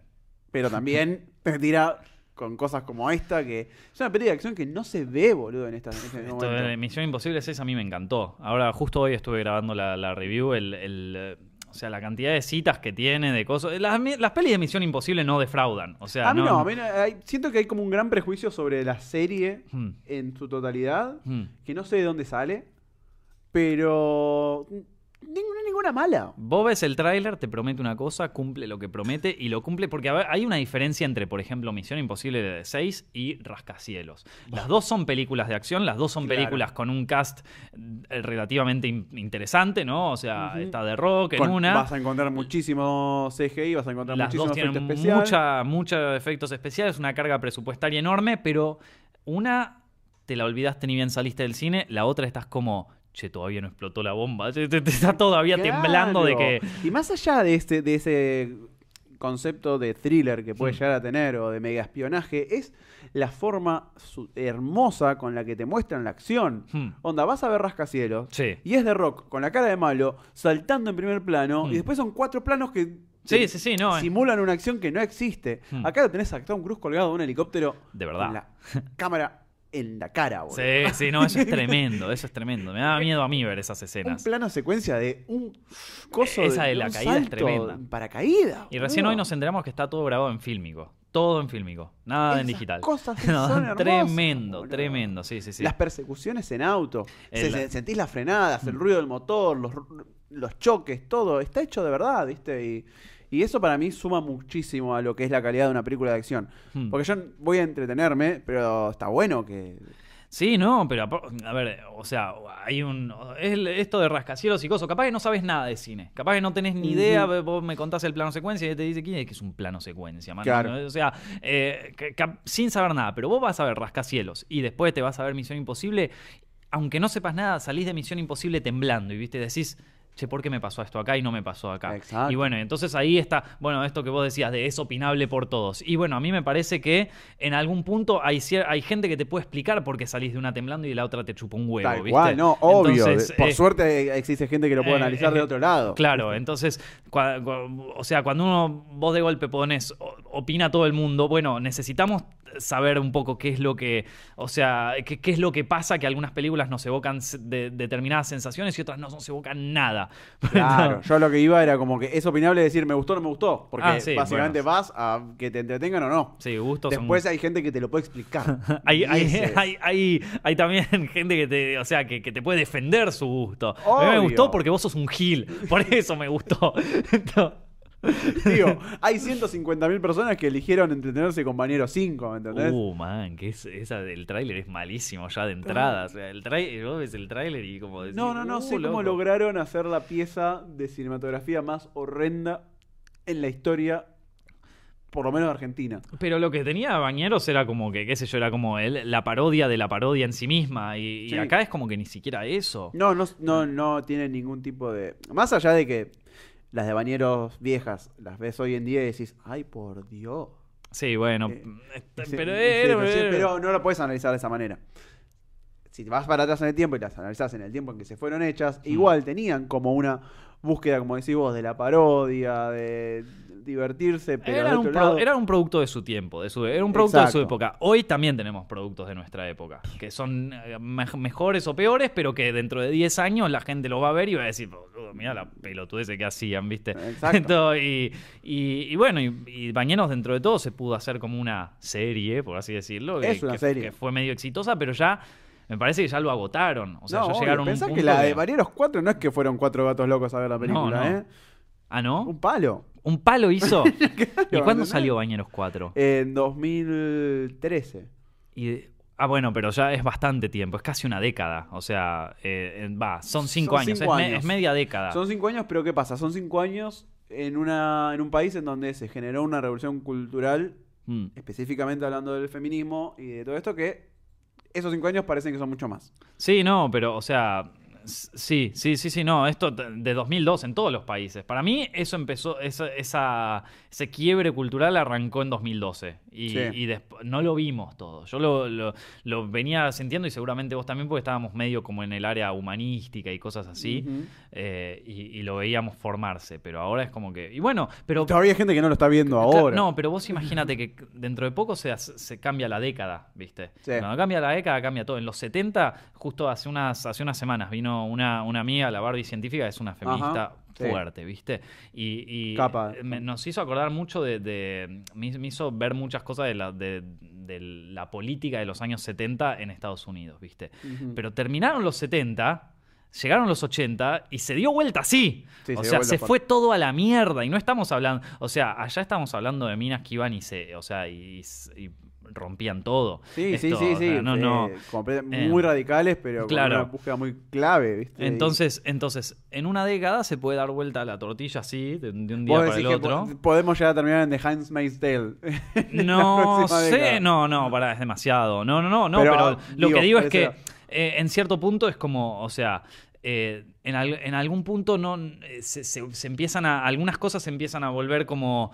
pero también te tira con cosas como esta, que es una película de acción que no se ve, boludo, en, esta, en este Esto momento. de Misión Imposible 6 a mí me encantó. Ahora, justo hoy estuve grabando la, la review, el, el, o sea, la cantidad de citas que tiene, de cosas. Las, las pelis de Misión Imposible no defraudan. O sea, a mí no, a mí no, hay- siento que hay como un gran prejuicio sobre la serie Hmm, en su totalidad, hmm. que no sé de dónde sale, pero ninguna, ninguna mala. Vos ves el tráiler, te promete una cosa, cumple lo que promete y lo cumple porque a ver, hay una diferencia entre, por ejemplo, Misión Imposible 6 y Rascacielos. Las dos son películas de acción, las dos son Claro. películas con un cast eh, relativamente in- interesante, ¿no? O sea, está de rock en Con- una. Vas a encontrar muchísimo CGI, vas a encontrar Las muchísimo dos tienen especial. mucha, muchos efectos especiales, una carga presupuestaria enorme, pero una te la olvidaste ni bien saliste del cine, la otra estás como, che, todavía no explotó la bomba, te, está todavía temblando de que... Y más allá de, este, de ese concepto de thriller que puede Hmm. llegar a tener o de mega espionaje, es la forma hermosa con la que te muestran la acción. Hmm. Onda, vas a ver Rascacielos Sí. y es de rock con la cara de malo, saltando en primer plano, Hmm. y después son cuatro planos que Sí, sí, sí, no, eh. simulan una acción que no existe. Hmm. Acá lo tenés a Tom Cruise colgado de un helicóptero De verdad. con la cámara en la cara, boludo. Sí, sí, no, eso es tremendo, eso es tremendo. Me da miedo a mí ver esas Un escenas. plano secuencia de un coso Esa de la un caída es salto tremenda. en paracaídas. Y recién hoy nos enteramos que está todo grabado en fílmico. Todo en fílmico. Nada en Esas digital. cosas No, son hermosas, tremendo, boludo. tremendo. Sí, sí, sí. Las persecuciones en auto. Se- El- se- sentís las frenadas, el ruido del motor, los, los choques, todo. Está hecho de verdad, ¿viste? Y, Y eso para mí suma muchísimo a lo que es la calidad de una película de acción. Hmm. Porque yo voy a entretenerme, pero está bueno que... Sí, no, pero a ver, o sea, hay un. Es esto de rascacielos y cosas. Capaz que no sabes nada de cine. Capaz que no tenés ni idea. Vos me contás el plano secuencia y te dice quién es que es un plano secuencia, man? Claro. O sea, eh, sin saber nada. Pero vos vas a ver rascacielos y después te vas a ver Misión Imposible. Aunque no sepas nada, salís de Misión Imposible temblando y viste, decís. Che, ¿por qué me pasó esto acá y no me pasó acá? Exacto. Y bueno, entonces ahí está, bueno, esto que vos decías de es opinable por todos. Y bueno, a mí me parece que en algún punto hay, hay gente que te puede explicar por qué salís de una temblando y de la otra te chupa un huevo, Tal ¿viste? cual, no, obvio. Entonces, Por eh, suerte existe gente que lo puede eh, analizar de eh, otro lado. Claro, entonces, o sea, cuando uno, vos de golpe pones, opina todo el mundo, bueno, necesitamos saber un poco qué es lo que, o sea, qué, qué es lo que pasa que algunas películas nos evocan de- determinadas sensaciones y otras no nos evocan nada. Claro, yo lo que iba era como que es opinable decir me gustó o no me gustó. Porque Ah, sí, básicamente bueno. vas a que te entretengan o no. Sí, gustos son Después hay gente que te lo puede explicar. Hay, hay, ese hay, hay, hay también gente que te, o sea, que, que te puede defender su gusto. A mí me gustó porque vos sos un gil. Por eso me gustó. Digo, hay 150.000 personas que eligieron entretenerse con Bañero 5, ¿me entendés? Uh, man, que es, esa del tráiler es malísimo ya de entrada. O sea, el tráiler, vos ves el tráiler y como decís, no, no, no uh, sé cómo lograron hacer la pieza de cinematografía más horrenda en la historia, por lo menos de Argentina. Pero lo que tenía Bañeros era como que, qué sé yo, era como el- la parodia de la parodia en sí misma. Y, y acá es como que ni siquiera eso. No, no, no, no tiene ningún tipo de. Más allá de que las de bañeros viejas las ves hoy en día y decís, ay, por Dios. Sí, bueno. Eh, este, Sí, pero, sí, no lo puedes analizar de esa manera. Si te vas para atrás en el tiempo y las analizas en el tiempo en que se fueron hechas, Mm. igual tenían como una búsqueda, como decís vos, de la parodia, de divertirse, pero era, de un otro pro- lado. era un producto de su tiempo, de su, era un producto de su época. Hoy también tenemos productos de nuestra época, que son eh, me- mejores o peores, pero que dentro de 10 años la gente lo va a ver y va a decir, "Boludo, mira la pelotudez que hacían, ¿viste? Exacto. Entonces, y, y- y bueno, y, y Bañeros dentro de todo se pudo hacer como una serie, por así decirlo, que, Es una que- serie. que fue medio exitosa, pero ya me parece que ya lo agotaron. O sea, no, ya obvio, llegaron a un pensá punto que la de Bañeros 4 no es que fueron cuatro gatos locos a ver la película, no. ¿eh? Ah, ¿no? Un palo. Un palo hizo. ¿Y cuándo salió Bañeros 4? En 2013. Y, ah, bueno, pero ya es bastante tiempo, es casi una década. O sea, eh, va, son cinco Son años, cinco es, me- años. es media década. Son cinco años, pero ¿qué pasa? Son cinco años en, una, en un país en donde se generó una revolución cultural, Mm. específicamente hablando del feminismo y de todo esto, que esos cinco años parecen que son mucho más. Sí, no, pero, o sea, sí, sí, sí, sí, no, esto de 2002 en todos los países. Para mí eso empezó, esa, esa- ese quiebre cultural arrancó en 2012 y, Sí. y no lo vimos todo. Yo lo, lo- lo venía sintiendo y seguramente vos también porque estábamos medio como en el área humanística y cosas así eh, y, y lo veíamos formarse, pero ahora es como que... Y bueno, pero... Todavía hay gente que no lo está viendo ahora. No, pero vos imagínate que dentro de poco se, se cambia la década, ¿viste? Sí. Cuando cambia la década, cambia todo. En los 70, justo hace unas, hace unas semanas, vino una, una amiga, la Barbie científica, es una feminista Ajá, sí. fuerte, ¿viste? Y, y Capa. me- nos hizo acordar mucho de... de- me, me hizo ver muchas cosas de la, de, de la política de los años 70 en Estados Unidos, ¿viste? Pero terminaron los 70... Llegaron los 80 y se dio vuelta así. Sí, o sea, se fue todo a la mierda. Y no estamos hablando. O sea, allá estamos hablando de minas que iban y se. O sea, y, y rompían todo. Sí, sí, Esto, sí, sí. sea, no, no. eh, complet- Eh, muy radicales, pero claro. con una búsqueda muy clave, ¿viste? Entonces, entonces, en una década se puede dar vuelta la tortilla así, de, de un día para el otro. po- podemos llegar a terminar en The Handmaid's Tale. No sé, década. no, no, pará, es demasiado. No, no, no, no, Pero, pero, lo digo, que digo es que eh, en cierto punto es como, o sea, eh, en, al- en algún punto no se, se- se empiezan a. Algunas cosas se empiezan a volver como.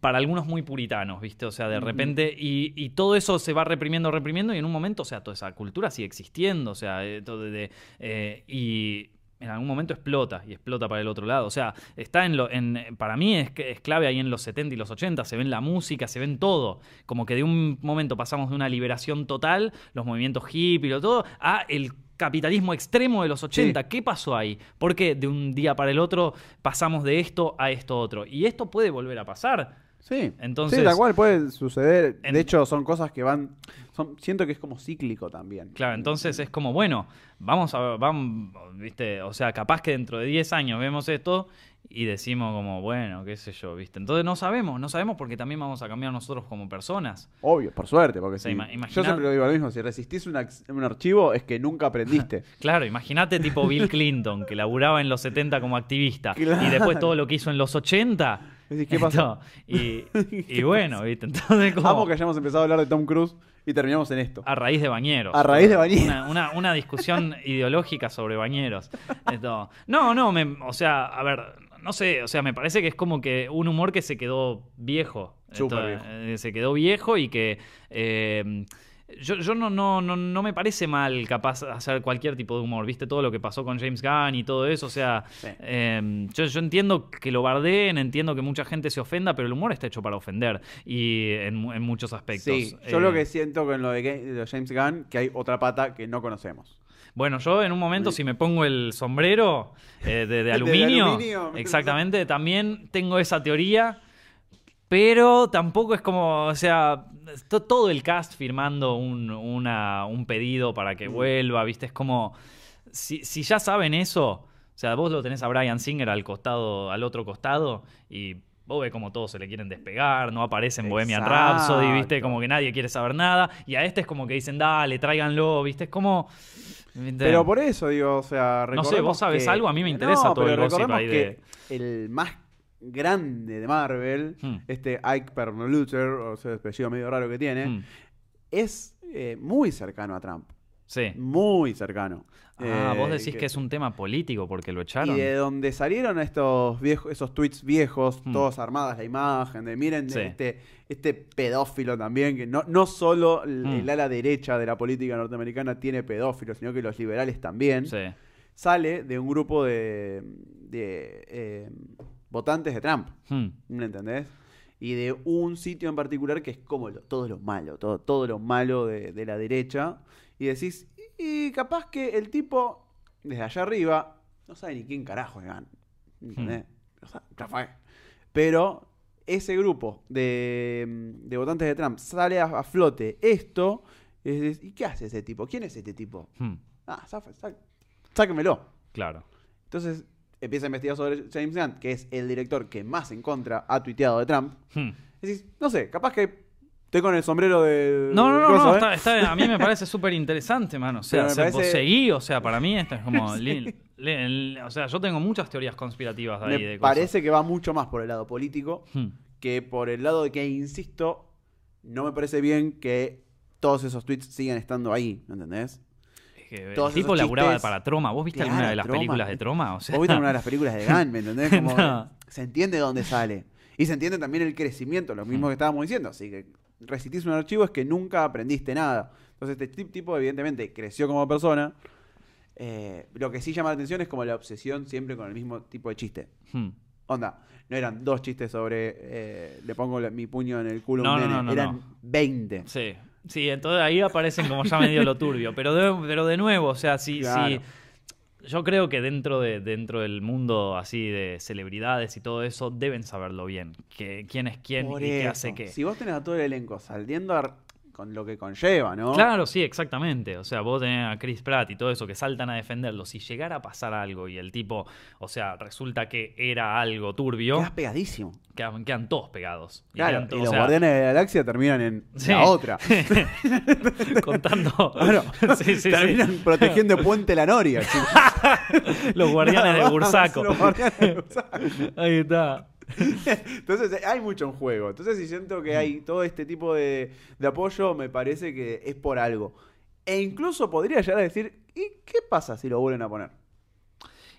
Para algunos muy puritanos, ¿viste? O sea, de repente. Y, y todo eso se va reprimiendo, reprimiendo, y en un momento, o sea, toda esa cultura sigue existiendo, o sea, todo de. eh, y en algún momento explota y explota para el otro lado. O sea, está en lo. En, para mí es, es clave ahí en los 70 y los 80. Se ven la música, se ven todo. Como que de un momento pasamos de una liberación total, los movimientos hippie y lo todo, a el capitalismo extremo de los 80. ¿Qué pasó ahí? Porque de un día para el otro pasamos de esto a esto otro. Y esto puede volver a pasar. Sí, Entonces- sí, tal cual puede suceder. En- De hecho, son cosas que van. Son, siento que es como cíclico también. Claro, entonces es como, bueno, vamos a vamos, viste, o sea, capaz que dentro de 10 años vemos esto y decimos como, bueno, qué sé yo, viste. Entonces no sabemos, no sabemos porque también vamos a cambiar nosotros como personas. Obvio, por suerte, porque O sea, si- ima- yo siempre digo lo mismo, si resistís un, archivo es que nunca aprendiste. Claro, imagínate tipo Bill Clinton, que laburaba en los 70 como activista Claro. y después todo lo que hizo en los 80. Decís, ¿qué pasó? Y, y bueno, viste, entonces como Amo que hayamos empezado a hablar de Tom Cruise y terminamos en esto. a raíz de bañeros. A raíz de Bañeros. Una, una- una discusión ideológica sobre bañeros. Esto- no, no, me- o sea, a ver, no sé, o sea, me parece que es como que un humor que se quedó viejo. Súper Esto, viejo. eh, se quedó viejo y que eh, yo, yo no, no, no, no me parece mal capaz hacer cualquier tipo de humor, viste todo lo que pasó con James Gunn y todo eso, o sea, Sí. eh, yo, yo entiendo que lo bardeen, entiendo que mucha gente se ofenda, pero el humor está hecho para ofender y en, mu- en muchos aspectos. Sí, yo Eh, lo que siento con lo de, de James Gunn, que hay otra pata que no conocemos. Bueno, yo en un momento, si me pongo el sombrero eh, de, de de aluminio, aluminio. exactamente, también tengo esa teoría, pero tampoco es como, o sea, to- todo el cast firmando un, una- un pedido para Mm. que vuelva, ¿viste? Es como, si, si ya saben eso, o sea, vos lo tenés a Brian Singer al costado, al otro costado, y vos ves como todos se le quieren despegar, no aparece en Bohemian Rhapsody, ¿viste? Como que nadie quiere saber nada, y a este es como que dicen, dale, tráiganlo, ¿viste? Es como... Pero por eso digo, o sea, No sé, vos sabés que- algo, a mí me interesa No, todo pero el recordemos ahí que de- el más grande de Marvel, Hmm. este Ike Perlmutter, o sea, el apellido medio raro que tiene, Mm, es eh, muy cercano a Trump. sí. Muy cercano. Ah, Eh, vos decís que, es un tema político porque lo echaron. Y de donde salieron estos viejos, esos tweets viejos, Hmm. todos armadas la imagen, de miren Sí. este, este pedófilo también, que no, no solo Hmm. el ala derecha de la política norteamericana tiene pedófilos, sino que los liberales también, Sí. sale de un grupo de, de, eh, votantes de Trump, Mm, ¿me entendés? Y de un sitio en particular que es como lo- todo lo malo, todo, todo lo malo de, de la derecha. Y decís, y capaz que el tipo, desde allá arriba, no sabe ni quién carajo es Gunn, ¿entendés? O sea, ya fue. Pero ese grupo de, de votantes de Trump sale a, a flote esto, y decís, ¿y qué hace ese tipo? ¿Quién es este tipo? mm, Ah, sáquemelo. claro. Entonces empieza a investigar sobre James Gunn, que es el director que más en contra ha tuiteado de Trump. Mm. Decís, no sé, capaz que estoy con el sombrero de. No, no, no, no, ¿eh? está, está- a mí me parece súper interesante, mano. O sea, se- parece- seguí, o sea, para mí esto es como... li- li- el- o sea, yo tengo muchas teorías conspirativas de ahí. Me de cosas. parece que va mucho más por el lado político Mm, que por el lado de que, insisto, no me parece bien que todos esos tweets sigan estando ahí, ¿me entendés? Que el tipo laburaba chistes- para Troma. ¿Vos viste Claro, alguna de las Troma. películas de Troma? O sea, ¿Vos viste alguna de las películas de Gunn, ¿me entendés? Como No. Se entiende de dónde sale. Y se entiende también el crecimiento, lo Hmm. mismo que estábamos diciendo. Así que resistís un archivo es que nunca aprendiste nada. Entonces este tip- tipo evidentemente creció como persona. Eh, lo que sí llama la atención es como la obsesión siempre con el mismo tipo de chiste. mm, Onda, no eran dos chistes sobre eh, le pongo mi puño en el culo a No, un no, nene, no, no, eran no. 20. Sí, sí, entonces ahí aparecen como ya medio lo turbio. Pero de, pero de nuevo, o sea, Claro. si- yo creo que dentro, de, dentro del mundo así de celebridades y todo eso, deben saberlo bien. Que, quién es quién Por y qué hace qué. Si vos tenés a todo el elenco saliendo a- con lo que conlleva, ¿no? Claro, sí, exactamente. O sea, vos tenés a Chris Pratt y todo eso que saltan a defenderlo. Si llegara a pasar algo y el tipo, o sea, resulta que era algo turbio, Quedás pegadísimo. quedan, quedan todos pegados. Y Claro, los o sea, guardianes de la galaxia terminan en Sí. la otra. contando. Claro, Sí, sí, terminan protegiendo Puente La Noria. Los guardianes de Bursaco. Los guardianes de Bursaco. Ahí está. Entonces hay mucho en juego. Entonces si siento que hay todo este tipo de, de apoyo, me parece que es por algo. E incluso podría llegar a decir, ¿y qué pasa si lo vuelven a poner?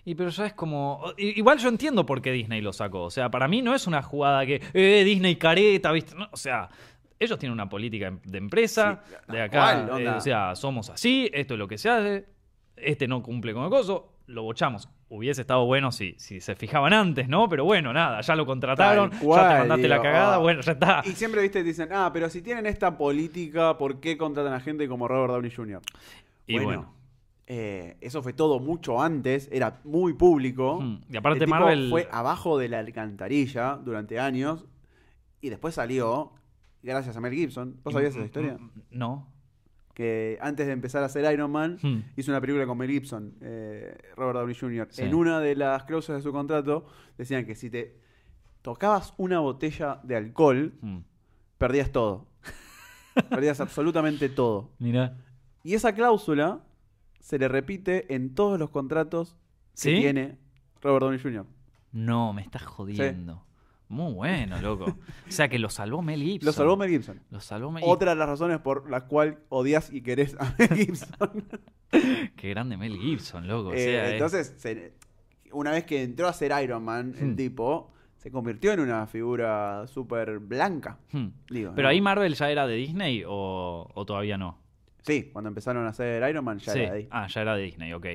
Y pero ya es como. Igual yo entiendo por qué Disney lo sacó. O sea, para mí no es una jugada que. Eh, Disney careta, ¿viste? No, o sea. Ellos tienen una política em- de empresa, Sí, de acá, eh, o sea, somos así, esto es lo que se hace, este no cumple con el coso, lo bochamos. Hubiese estado bueno si, si se fijaban antes, ¿no? Pero bueno, nada, ya lo contrataron, ya te mandaste la cagada, ah. bueno, ya está. Y siempre, viste, dicen, ah, pero si tienen esta política, ¿por qué contratan a gente como Robert Downey Jr.? Y bueno. eh, eso fue todo mucho antes, era muy público. Mm, y aparte El Marvel- fue abajo de la alcantarilla durante años Y después salió, gracias a Mel Gibson. ¿Vos sabías esa historia? Mm, No. Que antes de empezar a hacer Iron Man, Hmm. hizo una película con Mel Gibson, eh, Robert Downey Jr. Sí. En una de las cláusulas de su contrato decían que si te tocabas una botella de alcohol, Mm. perdías todo. perdías absolutamente todo. Mira. Y esa cláusula se le repite en todos los contratos que tiene Robert Downey Jr. No, me estás jodiendo. Muy bueno, loco. O sea que lo salvó Mel Gibson. Lo salvó Mel Gibson. Lo salvó Mel Otra de las razones por las cuales odias y querés a Mel Gibson. Qué grande Mel Gibson, loco. O Eh, sea, eh, entonces, se- una vez que entró a ser Iron Man, el Hmm. tipo se convirtió en una figura súper blanca. hmm. Digo, Pero ¿no? ahí Marvel ya era de Disney o, o todavía no. Sí, cuando empezaron a hacer Iron Man ya sí. era ahí. Ah, ya era de Disney, ok.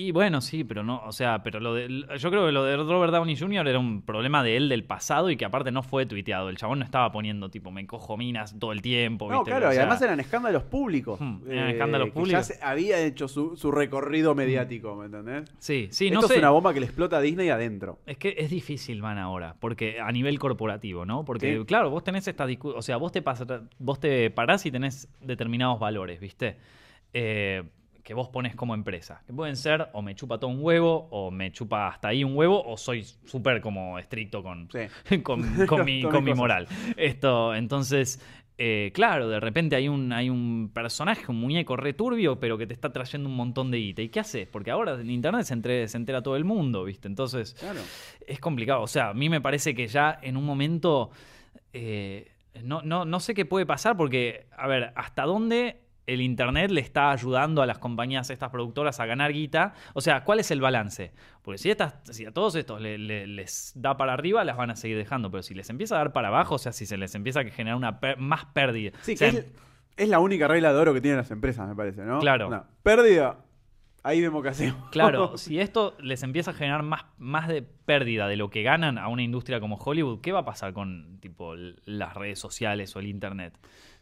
Y bueno, sí, pero no, o sea, pero lo de, yo creo que lo de Robert Downey Jr. era un problema de él del pasado y que aparte no fue tuiteado. El chabón no estaba poniendo tipo, me cojo minas todo el tiempo. No, claro, O y además eran escándalos públicos. Hmm, eran escándalos que públicos. Ya se- había hecho su, su recorrido mediático, ¿me entendés? Sí, sí, Esto no sé. es una bomba que le explota a Disney adentro. Es que es difícil, man, ahora, porque a nivel corporativo, ¿no? Porque, Sí. claro, vos tenés esta discusión, o sea, vos te, pas- vos te parás y tenés determinados valores, ¿viste? Eh, que vos pones como empresa. Que pueden ser o me chupa todo un huevo, o me chupa hasta ahí un huevo, o soy súper como estricto con, Sí. con, con mi, Con mi moral. Esto, entonces, eh, claro, de repente hay un, hay un personaje, un muñeco returbio, pero que te está trayendo un montón de guita. ¿Y qué haces? Porque ahora en internet se, entre- se entera todo el mundo, ¿viste? Entonces, Claro. es complicado. O sea, a mí me parece que ya en un momento. eh, no, no, no sé qué puede pasar porque, a ver, ¿hasta dónde el Internet le está ayudando a las compañías, estas productoras, a ganar guita? O sea, ¿cuál es el balance? Porque si, estas, si a todos estos le- le- les da para arriba, las van a seguir dejando. Pero si les empieza a dar para abajo, o sea, si se les empieza a generar una más pérdida. Sí, o sea, que es, es la única regla de oro que tienen las empresas, me parece, ¿no? Claro. Una pérdida, ahí vemos qué hacemos. Claro, si esto les empieza a generar más, más de pérdida de lo que ganan a una industria como Hollywood, ¿qué va a pasar con tipo las redes sociales o el internet?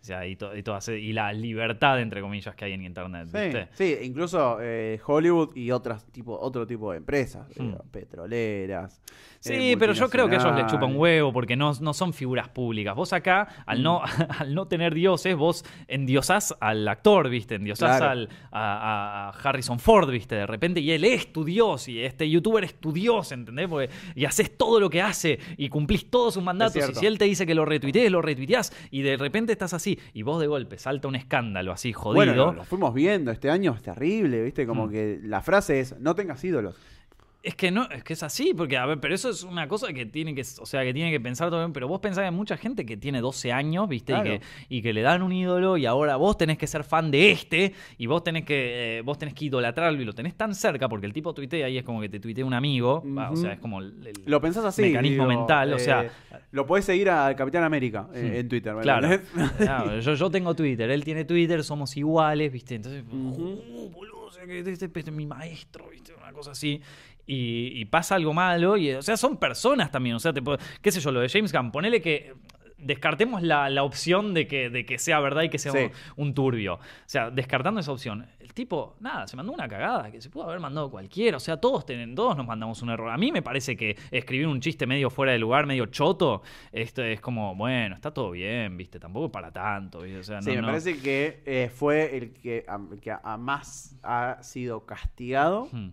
Sea, y, to- y, todas- y la libertad, entre comillas, que hay en internet, Sí, ¿viste? sí, incluso eh, Hollywood y otras tipo, otro tipo de empresas, Hmm. eh, petroleras. Sí, eh, pero yo creo que ellos les chupan huevo porque no, no son figuras públicas. Vos acá, al no, al no tener dioses, vos endiosás al actor, ¿viste? Endiosás Claro. al, a, a Harrison Ford, ¿viste? De repente, y él es tu dios, y este youtuber es tu dios, ¿entendés? Porque, y haces todo lo que hace, y cumplís todos sus mandatos, y si él te dice que lo retuitees, lo retuiteás, y de repente estás así, y vos de golpe salta un escándalo así jodido. Bueno, lo, lo fuimos viendo este año, es terrible, ¿viste? Como Hmm. que la frase es, no tengas ídolos. Es que no, es que es así, porque a ver, pero eso es una cosa que tiene que, o sea, que tiene que pensar todo bien, pero vos pensás que hay mucha gente que tiene 12 años, ¿viste? Claro. Y, que, y que le dan un ídolo y ahora vos tenés que ser fan de este y vos tenés que eh, vos tenés que idolatrarlo y lo tenés tan cerca porque el tipo tuitea y es como que te tuitea un amigo, va, o sea, es como el, el- Lo pensás así. mecanismo digo, mental, o eh, sea, Lo podés seguir al Capitán América eh, en Twitter, ¿me Claro. Claro, yo, yo tengo Twitter, él tiene Twitter, somos iguales, ¿viste? Entonces. "Oh, boludo, o sea, que este, este es mi maestro, ¿viste? Una cosa así. Y, y pasa algo malo, y, o sea, son personas también, o sea, te qué sé yo, lo de James Gunn, ponele que descartemos la, la opción de que, de que sea verdad y que sea Sí. un, un turbio. O sea, descartando esa opción, el tipo, nada, se mandó una cagada que se pudo haber mandado cualquiera. O sea, todos, tienen, todos nos mandamos un error. A mí me parece que escribir un chiste medio fuera de lugar, medio choto, esto es como, bueno, está todo bien, ¿viste? Tampoco para tanto, ¿viste? O sea, Sí, no, me no. parece que eh, fue el que, a, que a más ha sido castigado Hmm.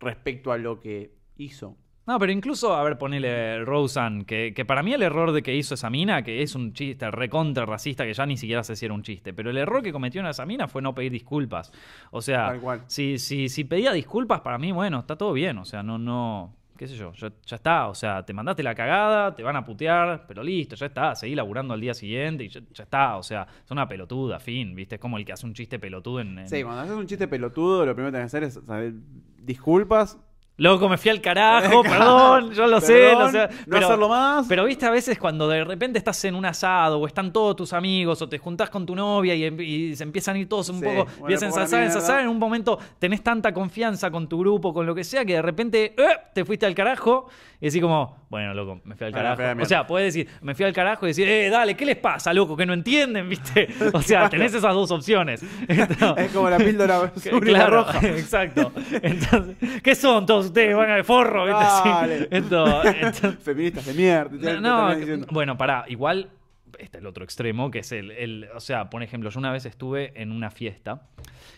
Respecto a lo que hizo. No, pero incluso, a ver, ponele Roseanne, que, que para mí el error de que hizo esa mina, que es un chiste recontra racista, que ya ni siquiera sé si era un chiste, pero el error que cometió en esa mina fue no pedir disculpas. O sea, si, si, si pedía disculpas, para mí, bueno, está todo bien. O sea, no, no, qué sé yo, ya, ya está. O sea, te mandaste la cagada, te van a putear, pero listo, ya está. Seguí laburando al día siguiente y ya, ya está. O sea, es una pelotuda, fin, ¿viste? Es como el que hace un chiste pelotudo en... en- Sí, cuando haces un chiste pelotudo, lo primero que tenés que hacer es saber disculpas. Loco, me fui al carajo, perdón, yo lo sé, lo sé. no hacerlo más. Pero viste, a veces cuando de repente estás en un asado o están todos tus amigos o te juntás con tu novia y, em- y se empiezan a ir todos un Sí, poco, empiezan a mierda. ensasar, en un momento tenés tanta confianza con tu grupo, con lo que sea, que de repente ¡eh! te fuiste al carajo y decís como, bueno, loco, me fui al Bueno, carajo. O sea, puedes decir, me fui al carajo y decir, eh, dale, ¿qué les pasa, loco? Que no entienden, viste. O sea, tenés esas dos opciones. Entonces- Es como la píldora azul y la roja. exacto. Entonces, ¿qué son? ¿Todos ustedes van de forro, ¿viste? Sí. Dale. Esto, esto- Feministas de mierda. no, bueno, pará, igual está el otro extremo, que es el, el- o sea, por ejemplo, yo una vez estuve en una fiesta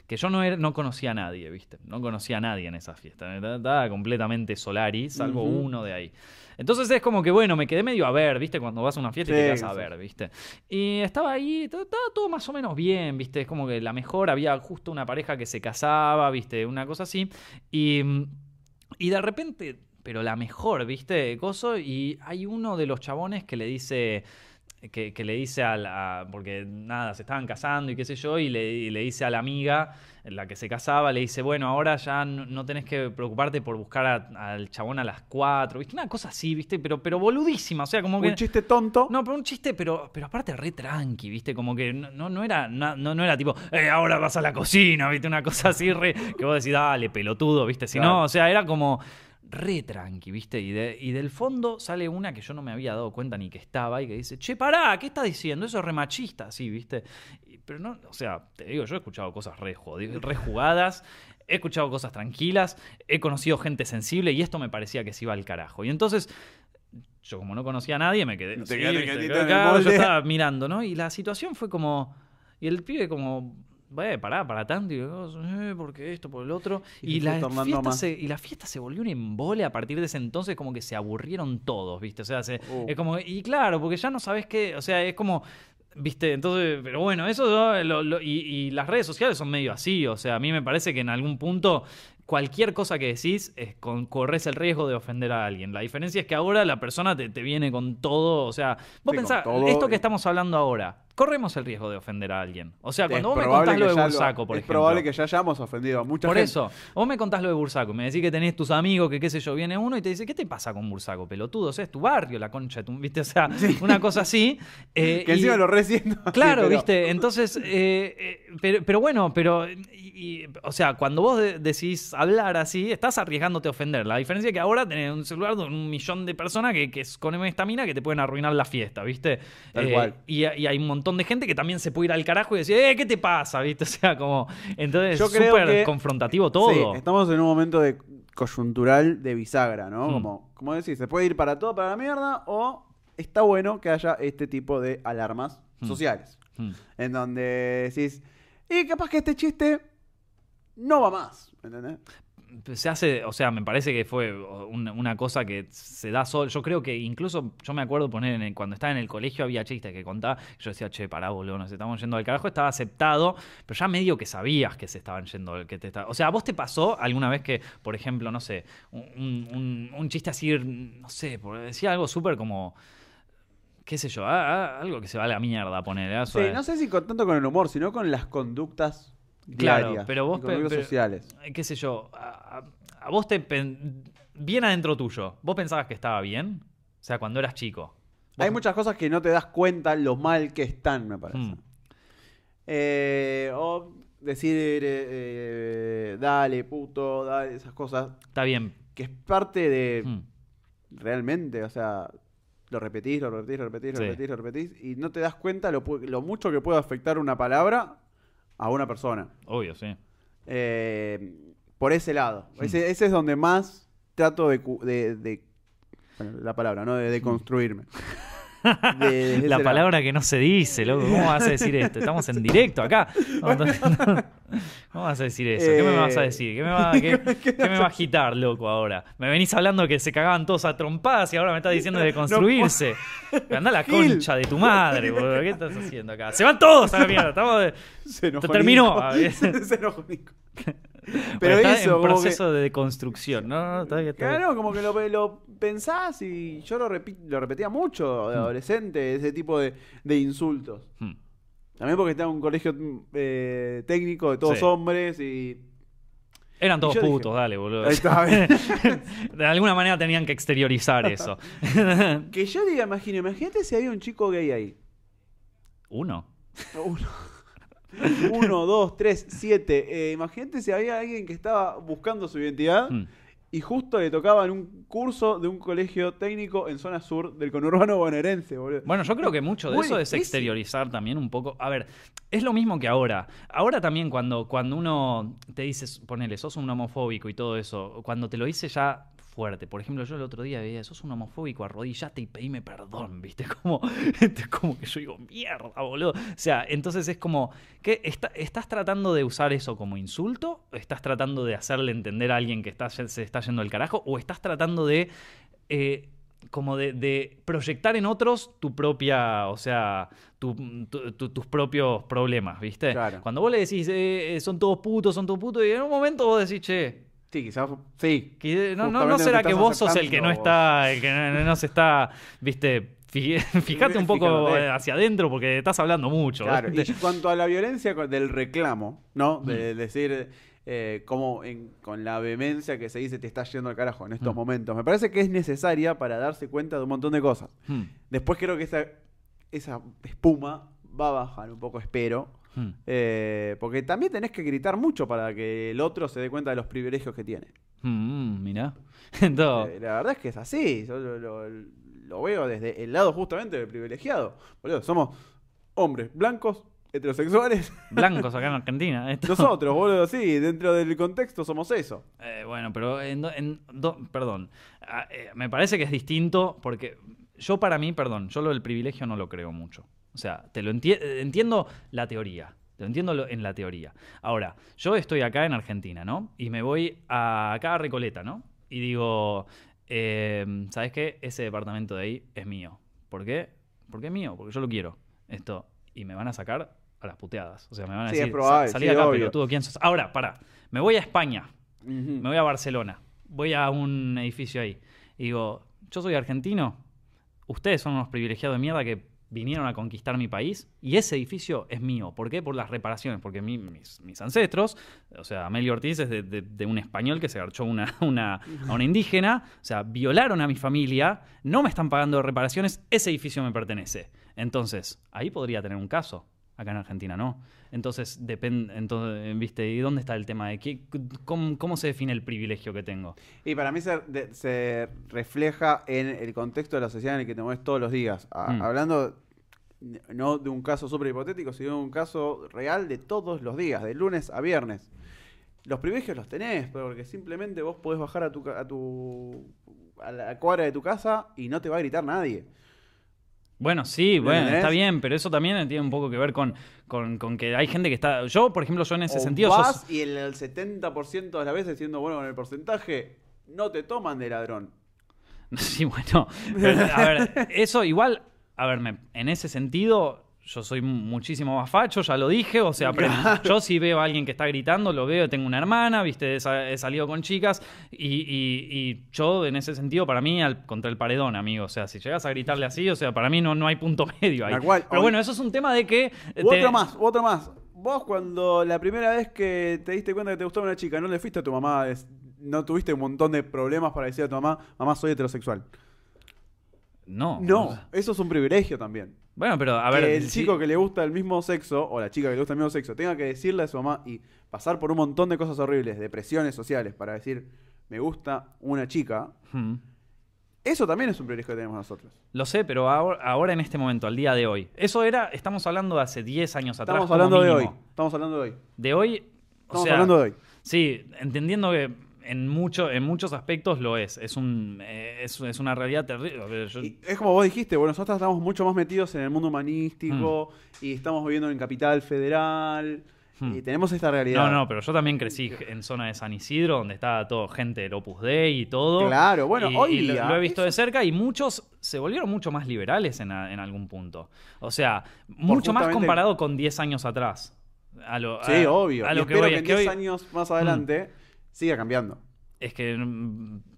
que yo no, era, no conocía a nadie, ¿viste? No conocía a nadie en esa fiesta. Estaba completamente solari, salvo uno de ahí. Entonces es como que, bueno, me quedé medio a ver, ¿viste? Cuando vas a una fiesta y te quedas a ver, ¿viste? Y estaba ahí, estaba todo más o menos bien, ¿viste? Es como que la mejor, había justo una pareja que se casaba, ¿viste? Una cosa así. Y, y de repente, pero la mejor, ¿viste? Coso, y hay uno de los chabones que le dice... Que, que le dice a la. Porque nada, se estaban casando y qué sé yo, y le, y le dice a la amiga, la que se casaba, le dice: Bueno, ahora ya no, no tenés que preocuparte por buscar a- al chabón a las 4, ¿viste? Una cosa así, ¿viste? Pero, pero boludísima, o sea, como que. Un chiste tonto. No, pero un chiste, pero, pero aparte re tranqui, ¿viste? Como que no, no, era, no, no no era tipo, eh, ahora vas a la cocina, ¿viste? Una cosa así re, que vos decís, dale, pelotudo, ¿viste? Si Claro. no, o sea, era como re tranqui, ¿viste? Y, de- y del fondo sale una que yo no me había dado cuenta ni que estaba y que dice, che, pará, ¿qué estás diciendo? Eso es re machista, sí, ¿viste? Y- pero no, o sea, te digo, yo he escuchado cosas re, jugadas. He escuchado cosas tranquilas, he conocido gente sensible y esto me parecía que se iba al carajo. Y entonces yo como no conocía a nadie me quedé yo estaba mirando, ¿no? Y la situación fue como y el pibe como Ve, pará, para tanto, y eh, porque esto, por el otro. Y la fiesta se, y la fiesta se volvió un embole a partir de ese entonces, como que se aburrieron todos, ¿viste? O sea, se- Uh. es como, y claro, porque ya no sabes qué, o sea, es como, ¿viste? Entonces, pero bueno, eso, ¿no? Lo- lo- y, y las redes sociales son medio así, o sea, a mí me parece que en algún punto cualquier cosa que decís es con, corres el riesgo de ofender a alguien. La diferencia es que ahora la persona te, te viene con todo, o sea, vos Sí, pensás, esto que estamos hablando ahora, corremos el riesgo de ofender a alguien. O sea, cuando Es vos me contás lo de Bursaco, por es ejemplo. probable que ya hayamos ofendido a mucha Por gente. eso, vos me contás lo de Bursaco, me decís que tenés tus amigos, que qué sé yo, viene uno y te dice, ¿qué te pasa con Bursaco, pelotudo? O sea, es tu barrio, la concha de tu... ¿Viste? O sea, una cosa así. eh, Que y- encima lo reciendo. Claro, viste. Entonces, eh, eh, pero, pero bueno, pero. y- y, o sea, cuando vos de- decís hablar así, estás arriesgándote a ofender. La diferencia es que ahora tenés un celular de un millón de personas que, que es con esta mina que te pueden arruinar la fiesta, ¿viste? Tal cual. Y, y hay un montón de gente que también se puede ir al carajo y decir, eh, ¿qué te pasa? ¿Viste? O sea, como. Entonces, súper confrontativo todo. Sí, estamos en un momento de coyuntural de bisagra, ¿no? Hmm. Como, como decís, se puede ir para todo, para la mierda, o está bueno que haya este tipo de alarmas Hmm. sociales. Mm. En donde decís, y capaz que este chiste no va más. ¿Entendés? Se hace, o sea, me parece que fue una, una cosa que se da solo. Yo creo que incluso, yo me acuerdo poner en el- cuando estaba en el colegio había chistes que contaba. Yo decía, che, pará, boludo, nos estamos yendo al carajo. Estaba aceptado, pero ya medio que sabías que se estaban yendo. Que te está- O sea, ¿a vos te pasó alguna vez que, por ejemplo, no sé, un, un- un chiste así, no sé, decía algo súper como. qué sé yo, algo que se va a la mierda poner. Sí, no sé si con, tanto con el humor, sino con las conductas Claro, pero vos pero- sociales. Eh, qué sé yo, a, vos te... bien adentro tuyo, ¿vos pensabas que estaba bien? O sea, cuando eras chico. Hay muchas cosas que no te das cuenta lo mal que están, me parece. Mm. Eh, o decir, eh, eh, dale, puto, dale, esas cosas, Está bien. que es parte de Mm. realmente, o sea, lo repetís, lo repetís, lo repetís, lo Sí. repetís, lo repetís, y no te das cuenta lo, lo mucho que puede afectar una palabra a una persona. Obvio, sí. Eh, por ese lado. Ese, ese es donde más trato de, de- de- bueno, la palabra, ¿no? De, de construirme. De- La palabra que no se dice, loco. ¿Cómo vas a decir esto? Estamos en directo acá. ¿Cómo vas a decir eso? ¿Qué me vas a Eh, decir? ¿Qué me va, qué- qué me va a agitar, loco, ahora? Me venís hablando que se cagaban todos a trompadas y ahora me estás diciendo de construirse. Anda a la concha de tu madre, boludo. ¿Qué estás haciendo acá? Se van todos a la mierda. Estamos de... Se enojó Te terminó. Se enojó. Pero está eso, en que- proceso de deconstrucción. No, no. Claro, como que lo, lo pensás y yo lo, lo repetía mucho de adolescente, ese tipo de, de insultos. Hmm. También porque estaba en un colegio eh, técnico de todos Sí. hombres y... Eran todos Y putos, dije, dale, boludo. Ahí está, bien. de alguna manera tenían que exteriorizar eso. que yo diga, imagino, imagínate si había un chico gay ahí. Uno. Uno, uno dos, tres, siete. Eh, imagínate si había alguien que estaba buscando su identidad Hmm. y justo le tocaba en un curso de un colegio técnico en zona sur del conurbano bonaerense, boludo. Bueno, yo creo que mucho de Muy eso es exteriorizar también un poco. A ver, es lo mismo que ahora. Ahora también cuando, cuando uno te dice, ponele, sos un homofóbico y todo eso, cuando te lo dice ya fuerte. Por ejemplo, yo el otro día veía, sos un homofóbico, arrodillate y pedime perdón, ¿viste? Como, es como que yo digo, mierda, boludo. O sea, entonces es como. Está- ¿estás tratando de usar eso como insulto? ¿Estás tratando de hacerle entender a alguien que está, se está yendo al carajo? ¿O estás tratando de... eh, como de, de proyectar en otros tu propia, o sea, tu- tu- tu- tus propios problemas, ¿viste? Claro. Cuando vos le decís, eh, eh, son todos putos, son todos putos, y en un momento vos decís, che, Sí, quizás. Sí. que no, no, no será que vos sos el que no está, el que no, no se está, viste, fíjate un poco Fíjate. eh, hacia adentro porque estás hablando mucho. Claro, y cuanto a la violencia del reclamo, ¿no? Mm. De decir eh, como en- con la vehemencia que se dice te está yendo al carajo en estos Mm. momentos, me parece que es necesaria para darse cuenta de un montón de cosas. Hmm, Después creo que esa, esa espuma va a bajar un poco, espero. Hmm. eh, porque también tenés que gritar mucho para que el otro se dé cuenta de los privilegios que tiene. Hmm, mirá. Entonces, Eh, la verdad es que es así. Yo lo, lo- lo veo desde el lado justamente del privilegiado. Boludo, somos hombres blancos, heterosexuales. blancos acá en Argentina. esto. Nosotros, boludo, sí, dentro del contexto somos eso. Eh, bueno, pero en, en do- perdón, Ah, eh, me parece que es distinto porque yo para mí, perdón, yo lo del privilegio no lo creo mucho. O sea, te lo enti- eh, entiendo la teoría, te lo entiendo en la teoría. Ahora, yo estoy acá en Argentina, ¿no? Y me voy a, acá a Recoleta, ¿no? Y digo, eh, ¿sabes qué? Ese departamento de ahí es mío. ¿Por qué? Porque es mío, porque yo lo quiero. Esto. Y me van a sacar a las puteadas. O sea, me van a Sí, decir, es probable, "Sa- salí sí, de acá, obvio. pelotudo, ¿quién sos? Ahora, pará. Me voy a España me voy a Barcelona, voy a un edificio ahí. Y digo, yo soy argentino, ustedes son unos privilegiados de mierda que vinieron a conquistar mi país y ese edificio es mío. ¿Por qué? Por las reparaciones, porque mi- mis, mis ancestros, o sea, Amelio Ortiz es de, de- de un español que se garchó una, una- a una indígena, o sea, violaron a mi familia, no me están pagando reparaciones, ese edificio me pertenece. Entonces, ahí podría tener un caso. Acá en Argentina no. Entonces, depende, entonces, ¿viste? ¿Y dónde está el tema de qué, cómo, cómo se define el privilegio que tengo? Y para mí se, de- se refleja en el contexto de la sociedad en el que te mueves todos los días. A- Mm. Hablando no de un caso súper hipotético, sino de un caso real de todos los días, de lunes a viernes. Los privilegios los tenés, porque simplemente vos podés bajar a tu, a tu a la cuadra de tu casa y no te va a gritar nadie. Bueno, sí, ¿Me bueno, entendés? está bien, pero eso también tiene un poco que ver con, con, con que hay gente que está. Yo, por ejemplo, yo en ese O sentido. vas sos- y el, el 70% de las veces, siendo bueno con el porcentaje, no te toman de ladrón. Sí, bueno. pero, a ver, eso igual. A ver, me- en ese sentido, yo soy muchísimo más facho, ya lo dije. O sea, yo si veo a alguien que está gritando, lo veo, tengo una hermana, viste, he, sa- he salido con chicas. Y, y- y yo, en ese sentido, para mí, al, contra el paredón, amigo. O sea, si llegas a gritarle así, o sea, para mí no, no hay punto medio ahí. Cual. Pero bueno, eso es un tema de que. Te- otro más, otro más. Vos cuando la primera vez que te diste cuenta que te gustaba una chica, no le fuiste a tu mamá, no tuviste un montón de problemas para decir a tu mamá, mamá soy heterosexual. No. No, eso es un privilegio también. Bueno, pero a ver. que el si- chico que le gusta el mismo sexo, o la chica que le gusta el mismo sexo, tenga que decirle a su mamá y pasar por un montón de cosas horribles, de presiones sociales, para decir, me gusta una chica, Hmm. eso también es un privilegio que tenemos nosotros. Lo sé, pero ahora, ahora en este momento, al día de hoy. Eso era, estamos hablando de hace 10 años atrás. Estamos hablando de hoy. Estamos hablando de hoy. De hoy, o Estamos sea, hablando de hoy. Sí, entendiendo que en, mucho, en muchos aspectos lo es. Es, un, eh, es, es una realidad terrible. Yo- es como vos dijiste, bueno, nosotros estamos mucho más metidos en el mundo humanístico y estamos viviendo en Capital Federal Hmm. y tenemos esta realidad. No, no, pero yo también crecí en zona de San Isidro, donde estaba todo gente del Opus Dei y todo. Claro, bueno, Y- hoy y lo, día lo he visto eso- de cerca y muchos se volvieron mucho más liberales en, a- en algún punto. O sea, mucho más comparado con 10 años atrás. A lo, Sí, a- obvio. A y lo que espero voy que en que 10 hoy- años más adelante siga cambiando. es que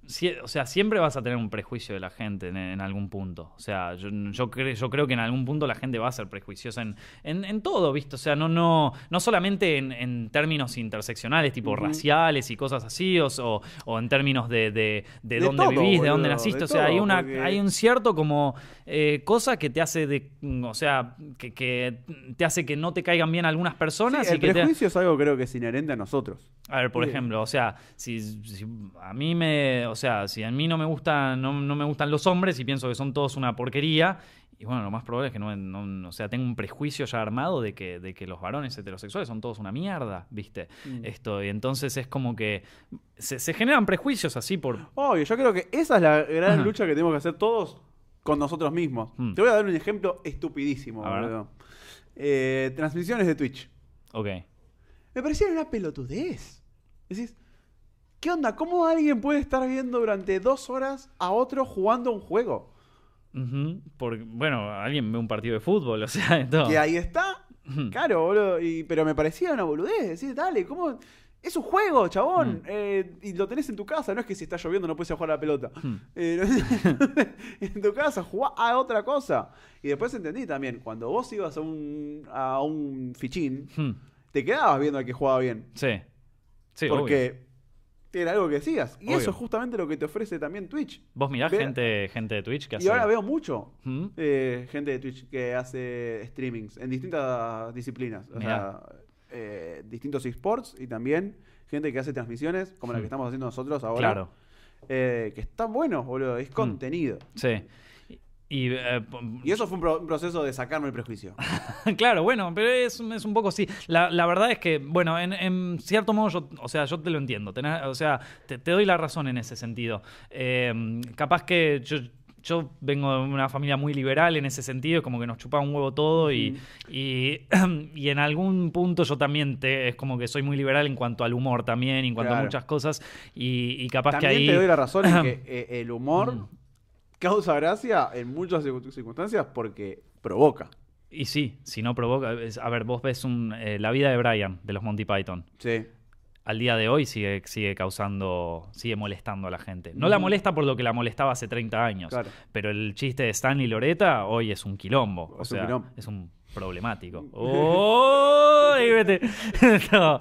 sie- o sea, siempre vas a tener un prejuicio de la gente en, en algún punto. O sea, yo, yo, cre- yo creo que en algún punto la gente va a ser prejuiciosa en, en, en todo, ¿viste? O sea, no, no, no solamente en, términos interseccionales, tipo raciales y cosas así, o, o- o en términos de, de, de De dónde todo, vivís, de dónde naciste. o sea, hay, una, porque- hay un cierto como eh, cosa que te hace de, o sea, que, que te hace que no te caigan bien algunas personas Sí, y el que te, prejuicio es algo creo que es inherente a nosotros. a ver, por Sí. ejemplo, o sea, si, si a mí me, o sea, si a mí no me gustan, no, no me gustan los hombres y pienso que son todos una porquería, y bueno, lo más probable es que no, no- o sea, tengo un prejuicio ya armado de que, de que los varones heterosexuales son todos una mierda, ¿viste? Mm. Esto, y entonces es como que se, se generan prejuicios así por... Obvio, yo creo que esa es la gran Ajá. lucha que tenemos que hacer todos con nosotros mismos. Hmm. Te voy a dar un ejemplo estupidísimo, A. Eh, transmisiones de Twitch. Ok. Me parecía una pelotudez. Decís, ¿qué onda? ¿Cómo alguien puede estar viendo durante dos horas a otro jugando un juego? Porque, bueno, alguien ve un partido de fútbol, o sea, esto... Que ahí está. Claro, boludo. Y, pero me parecía una boludez. Decís, dale, ¿cómo? Es un juego, chabón. Mm. Eh, y lo tenés en tu casa. No es que si está lloviendo no puedes jugar a la pelota. Eh, en tu casa, jugá a otra cosa. Y después entendí también, cuando vos ibas a un, a un fichín, te quedabas viendo al que jugaba bien. Sí. Sí, obvio. Era algo que decías. Y Obvio. eso es justamente lo que te ofrece también Twitch. Vos mirás Ve- gente, gente de Twitch que hace... Y ahora veo mucho ¿Mm? eh, gente de Twitch que hace streamings en distintas disciplinas. O Mirá. sea, eh, distintos esports y también gente que hace transmisiones, como la que Hmm. estamos haciendo nosotros ahora. Claro. eh, que están buenos, boludo. Es contenido. Sí. Y, eh, Y eso fue un, pro- un proceso de sacarme el prejuicio. claro, bueno, pero es, es un poco así. La, la verdad es que, bueno, en, en cierto modo, yo, o sea, yo te lo entiendo. tenés- o sea, te, te doy la razón en ese sentido. Eh, capaz que yo, yo vengo de una familia muy liberal en ese sentido, como que nos chupaba un huevo todo y, y, y en algún punto yo también te, es como que soy muy liberal en cuanto al humor también, en cuanto a muchas cosas y, y capaz También que ahí... te doy la razón en que eh, el humor Mm. Causa gracia en muchas circun- circunstancias porque provoca. Y sí, si no provoca... es- A ver, vos ves un, eh, La vida de Brian, de los Monty Python. Sí. al día de hoy sigue, sigue causando, sigue molestando a la gente. No la Ujú. molesta por lo que la molestaba hace 30 años, Claro. pero el chiste de Stanley Loreta hoy es un quilombo, o Es un sea, quilombo. es un problemático. ¡Oh! Ahí vete. No.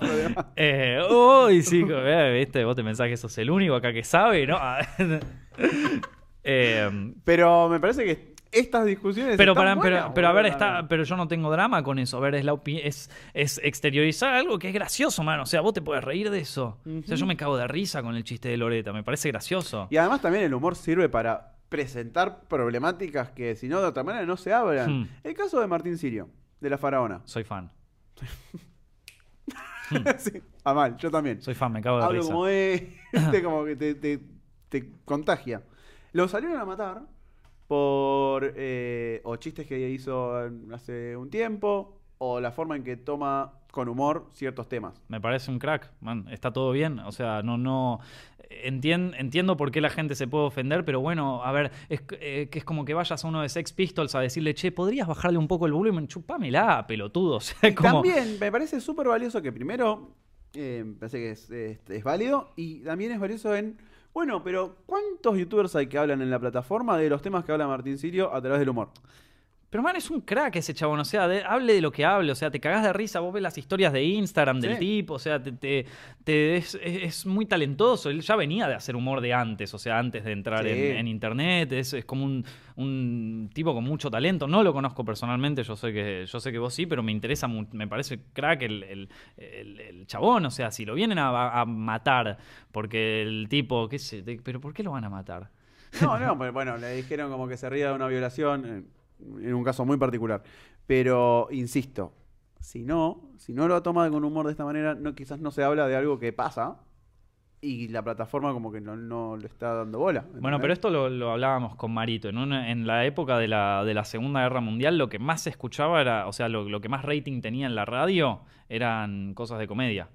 Eh, uy, sí, co- eh, viste, vos te pensás que sos el único acá que sabe, ¿no? Eh, Pero me parece que estas discusiones. pero, están para, pero, buenas, pero a ver, está, pero yo no tengo drama con eso. A ver, es, la es, es exteriorizar algo que es gracioso, mano. O sea, vos te puedes reír de eso. O sea, yo me cago de risa con el chiste de Loreta. Me parece gracioso. Y además también el humor sirve para presentar problemáticas que si no de otra manera no se hablan. Hmm. El caso de Martín Sirio, de la faraona. Soy fan. sí, a mal, yo también. Soy fan, me cago de Hablo risa. como de. viste, como que te, te- te contagia. Lo salieron a matar por. eh, o chistes que hizo hace un tiempo, o la forma en que toma con humor ciertos temas. Me parece un crack, man. Está todo bien. O sea, no, no. entien- entiendo por qué la gente se puede ofender, pero bueno, a ver, es que eh, que es como que vayas a uno de Sex Pistols a decirle, che, ¿podrías bajarle un poco el volumen? Chupámela, pelotudo. O sea, como. También me parece súper valioso que primero, eh, parece que es, es- es válido y también es valioso en, bueno, pero ¿cuántos youtubers hay que hablan en la plataforma de los temas que habla Martín Sirio a través del humor? Pero man, es un crack ese chabón, o sea, de- hable de lo que hable, o sea, te cagás de risa, vos ves las historias de Instagram del Sí. tipo, o sea, te, te- te- es, muy talentoso, él ya venía de hacer humor de antes, o sea, antes de entrar Sí. en, en internet, es, es como un, un tipo con mucho talento, no lo conozco personalmente, yo sé que, yo sé que vos sí, pero me interesa, me parece crack el, el- el- el chabón, o sea, si lo vienen a, a matar, porque el tipo, qué sé, pero ¿por qué lo van a matar? No, no, pero bueno, le dijeron como que se ría de una violación en, un caso muy particular. Pero, insisto, si no, si no lo toma con humor de esta manera, no, quizás no se habla de algo que pasa y la plataforma como que no, no le está dando bola. Bueno, pero esto lo, lo hablábamos con Marito. En, una- en la época de la, de la Segunda Guerra Mundial, lo que más se escuchaba era, o sea, lo que más rating tenía en la radio eran cosas de comedia.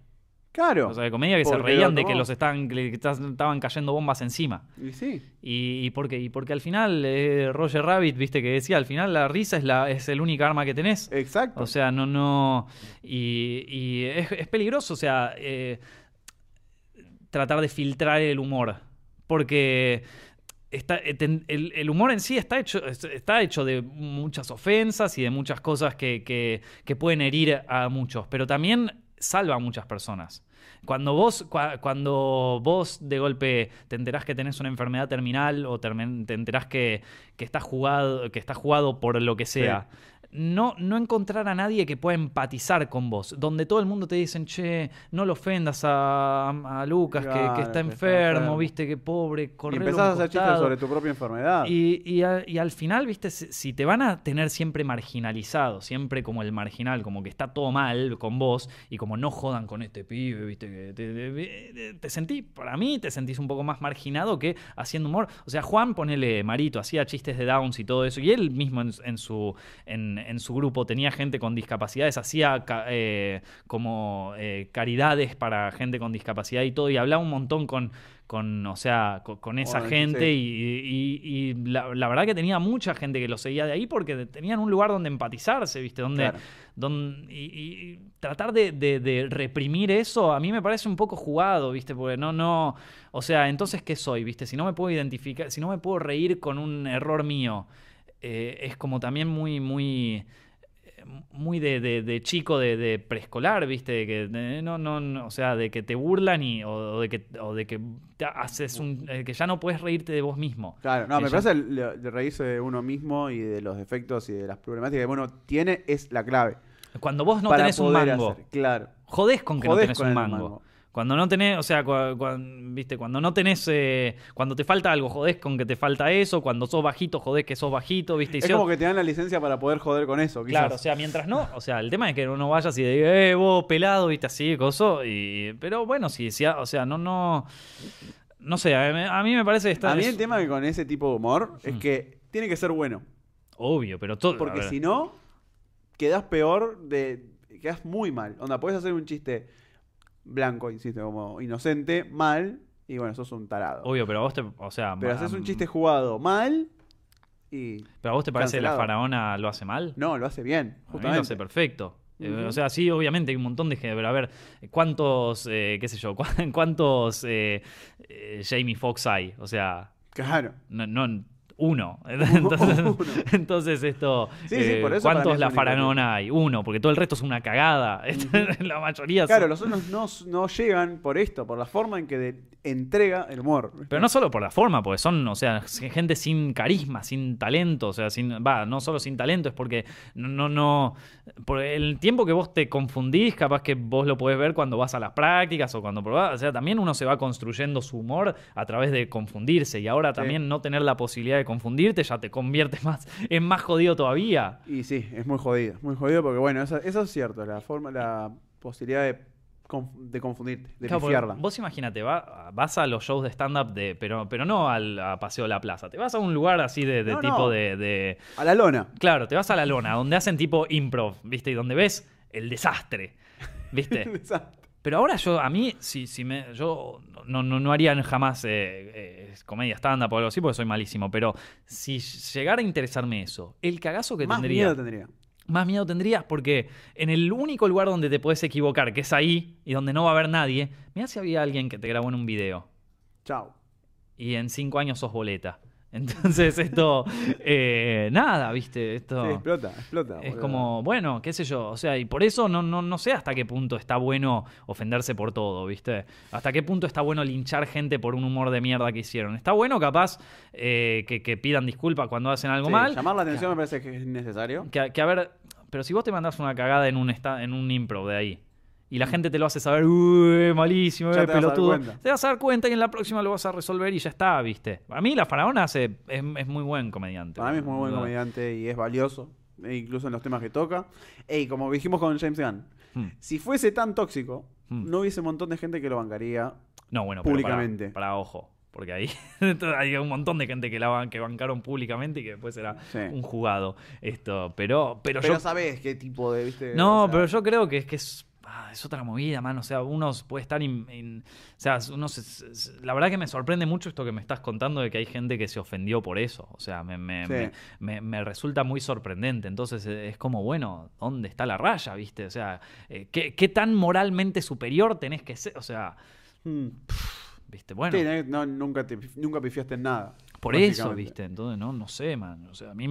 Claro. Cosas de comedia que se reían de que los estaban, que estaban cayendo bombas encima. Y sí. Y, y porque, y porque al final, eh, Roger Rabbit, viste que decía, al final la risa es, la, es el única arma que tenés. Exacto. O sea, no, no. Y, y es, es peligroso, o sea, eh, tratar de filtrar el humor. porque está, eh, el, el humor en sí está hecho, es- está hecho de muchas ofensas y de muchas cosas que, que- que pueden herir a muchos, pero también salva a muchas personas. Cuando vos, cua- cuando vos de golpe te enterás que tenés una enfermedad terminal o te enterás que, que estás jugado, que estás jugado por lo que sea, no, no encontrar a nadie que pueda empatizar con vos, donde todo el mundo te dicen, che, no lo ofendas a, a Lucas, que- está que está enfermo, viste, que pobre, Y correlo empezás a hacer chistes costado". sobre tu propia enfermedad. Y, y a- y al final, viste, si, si te van a tener siempre marginalizado, siempre como el marginal, como que está todo mal con vos, y como no jodan con este pibe, viste, que te, te- te- te sentí, para mí, te sentís un poco más marginado que haciendo humor. O sea, Juan, ponele Marito, hacía chistes de Downs y todo eso, y él mismo en, en su, en, en su grupo tenía gente con discapacidades, hacía eh, como eh, caridades para gente con discapacidad y todo, y hablaba un montón con, con o sea, con, con esa gente sí. y, y- y la, la verdad que tenía mucha gente que lo seguía de ahí porque tenían un lugar donde empatizarse, ¿viste? Donde, Claro. don- y, y tratar de, de- de reprimir eso a mí me parece un poco jugado, ¿viste? Porque no, no, o sea, entonces, ¿qué soy, ¿viste? Si no me puedo identificar, si no me puedo reír con un error mío, eh, es como también muy, muy... eh, Muy de, de- de chico de, de preescolar, ¿viste? De que de- no, no, no, o sea, de que te burlan y, o, o de que, o de que te haces un. que ya no puedes reírte de vos mismo. Claro, no, me ya- parece el- de, reírse de uno mismo y de los defectos y de las problemáticas que uno tiene es la clave. Cuando vos no tenés un mango, hacer. Claro. jodés con que Jodés no tenés un mango. Cuando no tenés, o sea, cua- viste, cuando no tenés, eh, cuando te falta algo, jodés con que te falta eso, cuando sos bajito, jodés que sos bajito, viste. Y Es si- como que te dan la licencia para poder joder con eso, quizás. Claro, o sea, mientras no, o sea, el tema es que no vayas y digas, eh, vos pelado, viste, así, coso, y, pero bueno, si decía, o sea, no, no, no sé, a mí, me parece está, a mí el tema que con ese tipo de humor es Mm. que tiene que ser bueno. obvio, pero todo, Porque si no, quedas peor de. quedas muy mal. Onda, puedes hacer un chiste blanco, insisto, como inocente, mal, y bueno, sos un tarado. obvio, pero a vos te, o sea, Pero haces un chiste jugado mal y. pero a vos te parece que la faraona lo hace mal? No, lo hace bien. A mí lo Justamente. hace perfecto. Eh. O sea, sí, obviamente hay un montón de gente, pero a ver, ¿cuántos, eh, qué sé yo, cuán- cuántos eh, eh, Jamie Foxx hay? O sea, Claro. no, no- uno. Entonces, Uno. entonces esto, Sí, sí, eh, por eso ¿cuántos la único, faraona hay? Uno, porque todo el resto es una cagada. la mayoría son- Claro, los otros no, no llegan por esto, por la forma en que de- entrega el humor. Pero no solo por la forma, porque son, o sea, gente sin carisma, sin talento, o sea, sin, va, no solo sin talento, es porque no, no, por el tiempo que vos te confundís, capaz que vos lo podés ver cuando vas a las prácticas o cuando probás, o sea, también uno se va construyendo su humor a través de confundirse y ahora Sí. también no tener la posibilidad de confundirte ya te convierte más, en más jodido todavía. Y sí, es muy jodido. Muy jodido porque, bueno, eso, eso es cierto. La forma, la posibilidad de, de confundirte, de Claro, pifiarla. vos imagínate, va- vas a los shows de stand-up, de, pero, pero no al a Paseo de la Plaza, te vas a un lugar así de, de No, tipo no. de- de A la lona. Claro, te vas a la lona, donde hacen tipo improv, ¿viste? Y donde ves el desastre, ¿viste? Pero ahora yo, a mí, si, si me, yo no, no, no haría jamás eh, eh, comedia stand-up o algo así, porque soy malísimo, pero si llegara a interesarme eso, el cagazo que Más tendría, miedo tendría. más miedo tendrías porque en el único lugar donde te puedes equivocar, que es ahí, y donde no va a haber nadie, mira si había alguien que te grabó en un video Chao. y en cinco años sos boleta. Entonces esto, eh, nada, ¿viste? Esto... Sí, explota, explota. Es boludo. como, bueno, qué sé yo, o sea, y por eso no, no, no sé hasta qué punto está bueno ofenderse por todo, ¿viste? Hasta qué punto está bueno linchar gente por un humor de mierda que hicieron. Está bueno capaz eh, que, que pidan disculpas cuando hacen algo Sí, mal. Llamar la atención me parece que es necesario. Que, que a ver, pero si vos te mandás una cagada en un, esta- en un improv de ahí. Y la gente te lo hace saber, uy, malísimo. Ya eh, te vas a dar pelotudo. cuenta. Te vas a dar cuenta y en la próxima lo vas a resolver y ya está, ¿viste? A mí la faraona hace, es, es muy buen comediante. Para mí es muy buen ¿verdad? comediante y es valioso, e incluso en los temas que toca. Y como dijimos con James Gunn, Hmm. si fuese tan tóxico, Hmm. no hubiese un montón de gente que lo bancaría. No, bueno, pero Públicamente. Para, para ojo. Porque ahí hay un montón de gente que la ban- que bancaron públicamente y que después era Sí. un jugado. Esto. Pero, pero, Pero yo. sabes qué tipo de, viste. No, O sea, pero yo creo que es que es. Ah, es otra movida, man. O sea, uno puede estar. in- in- o sea, uno se- la verdad que me sorprende mucho esto que me estás contando de que hay gente que se ofendió por eso. O sea, me, me, Sí. me- me- me resulta muy sorprendente. Entonces eh, es como, bueno, ¿dónde está la raya, viste? O sea, eh, ¿qué, qué tan moralmente superior tenés que ser? O sea, hmm. ¿viste? Bueno, Sí, no, nunca, te, nunca pifiaste en nada. por eso. ¿viste? Entonces, no, no sé, man. O sea, a mí...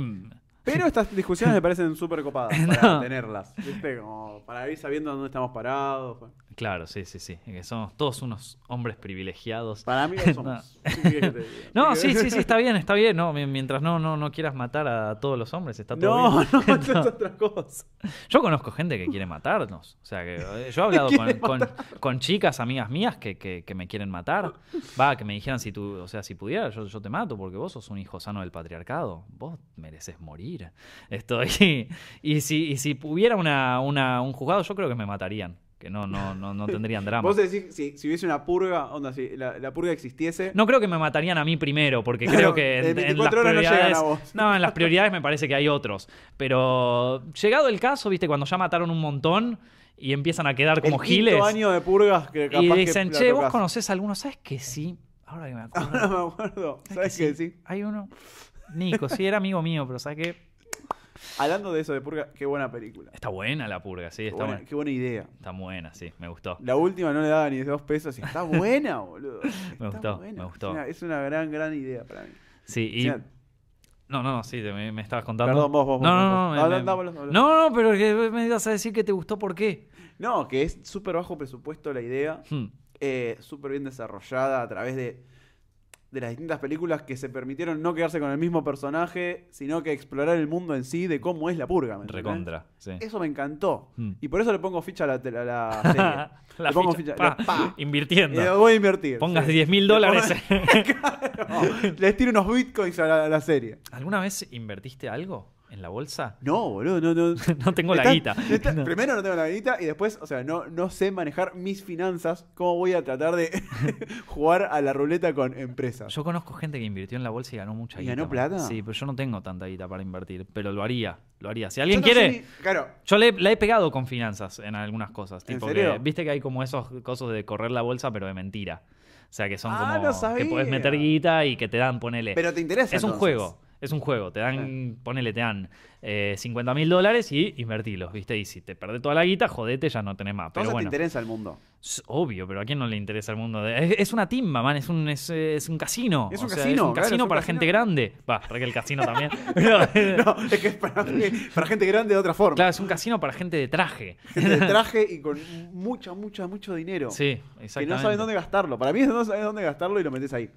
Pero estas discusiones me parecen súper copadas para No. tenerlas. ¿Viste? Como para ir sabiendo dónde estamos parados. Claro, sí, sí, sí. Que somos todos unos hombres privilegiados. Para mí lo somos. No, ¿Qué sí, sí, sí, está bien, está bien. No, Mi- mientras no, no, no quieras matar a todos los hombres, está todo No, bien. no, esto es otra cosa. Yo conozco gente que quiere matarnos. O sea, que eh, yo he hablado con, Quiere con- con chicas, amigas mías, que, que- que me quieren matar. Va, que me dijeran si tú, o sea, si pudiera, yo, yo te mato, porque vos sos un hijo sano del patriarcado. Vos mereces morir. Estoy. Y si, y si hubiera una, una- un juzgado, yo creo que me matarían. Que no, no, no, no tendrían drama. Vos decís, si, si hubiese una purga, onda, si la, la purga existiese. No creo que me matarían a mí primero, porque Claro, creo que en, en en 24 las no prioridades. vos. no, en las prioridades me parece que hay otros. Pero llegado el caso, viste, cuando ya mataron un montón y empiezan a quedar como el giles. año de purgas que capaz Y que dicen, la che, vos tocas". conocés a alguno, ¿sabes que sí? Ahora que me acuerdo. Ahora me acuerdo. ¿Sabes qué? Sí. Hay uno. Nico, sí, era amigo mío, pero ¿sabes qué? Hablando de eso de purga, qué buena película. Está buena la purga, sí, Qué está buena, buena. qué buena idea. Está buena, sí, me gustó. La última no le daba ni dos pesos y está buena, boludo. Está gustó, buena. me gustó. Es una, es una gran, gran idea para mí. Sí, O y. sea, No, no, no, sí, me, me estabas contando. Perdón, vos, vos, No, vos, no, no. me- me- dámelo. No, no, pero que me ibas a decir que te gustó, ¿por qué? No, que es súper bajo presupuesto la idea, Hmm. eh, súper bien desarrollada a través de, de las distintas películas que se permitieron no quedarse con el mismo personaje, sino que explorar el mundo en sí de cómo es la purga. ¿me? Recontra, sí. Eso me encantó. Hmm. Y por eso le pongo ficha a la, a la serie. La Le pongo ficha, ficha- pa, pa. Y Invirtiendo. lo voy a invertir. Pongas sí. 10 mil dólares. pongo- Les tiro unos bitcoins a la, a la serie. ¿Alguna vez invertiste algo en la bolsa? No, boludo, no, no. No tengo la guita. está- No. Primero no tengo la guita y después, o sea, no, no sé manejar mis finanzas. ¿Cómo voy a tratar de jugar a la ruleta con empresas? Yo conozco gente que invirtió en la bolsa y ganó mucha ¿Y guita. ganó man. plata? Sí, pero yo no tengo tanta guita para invertir. Pero lo haría, lo haría. Si Yo alguien no quiere, ni- claro, yo le, la he pegado con finanzas en algunas cosas. ¿En Tipo serio? que, viste que hay como esos cosas de correr la bolsa, pero de mentira. O sea, que son Ah, como no que podés meter guita y que te dan, ponele. pero te interesa. es un juego. Es un juego. Te dan, ponele, te dan eh, 50 mil dólares y invertilos, ¿viste? Y si te perdés toda la guita, jodete, ya no tenés más. Pero bueno. te interesa el mundo. Es obvio, pero ¿a quién no le interesa el mundo? de- Es, es una timba, man, es un, es, es un casino. Es O un sea, casino, Es un claro, casino un para casino. gente grande. Va, para que el casino también. No, es que es para, para gente grande de otra forma. claro, es un casino para gente de traje. Gente de traje y con mucho, mucho, mucho dinero. Sí, que exactamente. no saben dónde gastarlo. Para mí no sabes dónde gastarlo y lo metes ahí.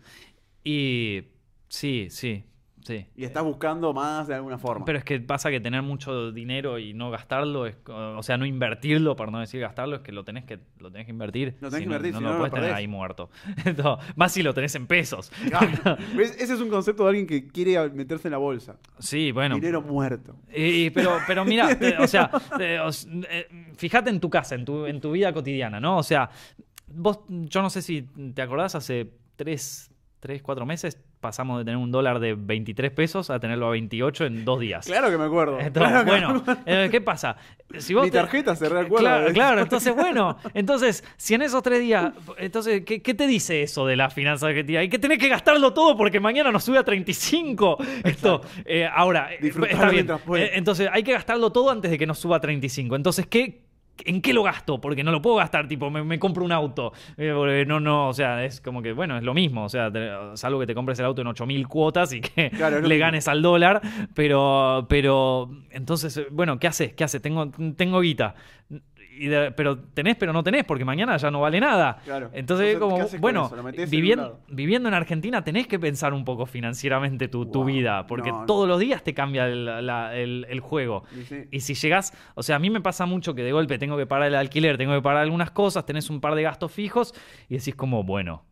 Y sí, sí, sí. Y estás buscando más de alguna forma. Pero es que pasa que tener mucho dinero y no gastarlo, es, o sea, no invertirlo, para no decir gastarlo, es que lo tenés que, lo tenés que invertir. Lo tenés Si que invertir, no, si no no, lo lo puedes tener ahí muerto. No, más si lo tenés en pesos. Ese es un concepto de alguien que quiere meterse en la bolsa. Sí, bueno. Dinero muerto. Y- pero, pero mira, te- o sea, os- eh, fíjate en tu casa, en tu, en tu vida cotidiana, ¿no? O sea, vos, yo no sé si te acordás, hace tres, tres, cuatro meses pasamos de tener un dólar de 23 pesos a tenerlo a 28 en dos días. Claro que me acuerdo. Entonces, Claro que me bueno, acuerdo. eh, ¿qué pasa? Si vos Mi te- tarjeta se recuerda. Claro, entonces bueno, entonces si en esos tres días, entonces, ¿qué, qué te dice eso de la finanza objetiva? Hay que tener que gastarlo todo porque mañana nos sube a 35. Esto, eh, ahora, eh, está bien. Eh, entonces hay que gastarlo todo antes de que nos suba a 35. Entonces, ¿qué? ¿En qué lo gasto? Porque no lo puedo gastar, tipo, me, me compro un auto. Eh, no, no, o sea, es como que, bueno, es lo mismo. O sea, te- salvo que te compres el auto en 8000 cuotas y que Claro, le ganes al dólar. Pero, pero, entonces, eh, bueno, ¿qué haces? ¿Qué haces? Tengo, tengo guita. Y de- pero tenés, pero no tenés, porque mañana ya no vale nada. Claro. Entonces, Entonces, ¿qué como, bueno, metés en viviendo, viviendo en Argentina tenés que pensar un poco financieramente tu, tu vida, porque No, no. todos los días te cambia el, la- el- el juego. Y sí. Y si llegás, o sea, a mí me pasa mucho que de golpe tengo que pagar el alquiler, tengo que pagar algunas cosas, tenés un par de gastos fijos y decís como, bueno,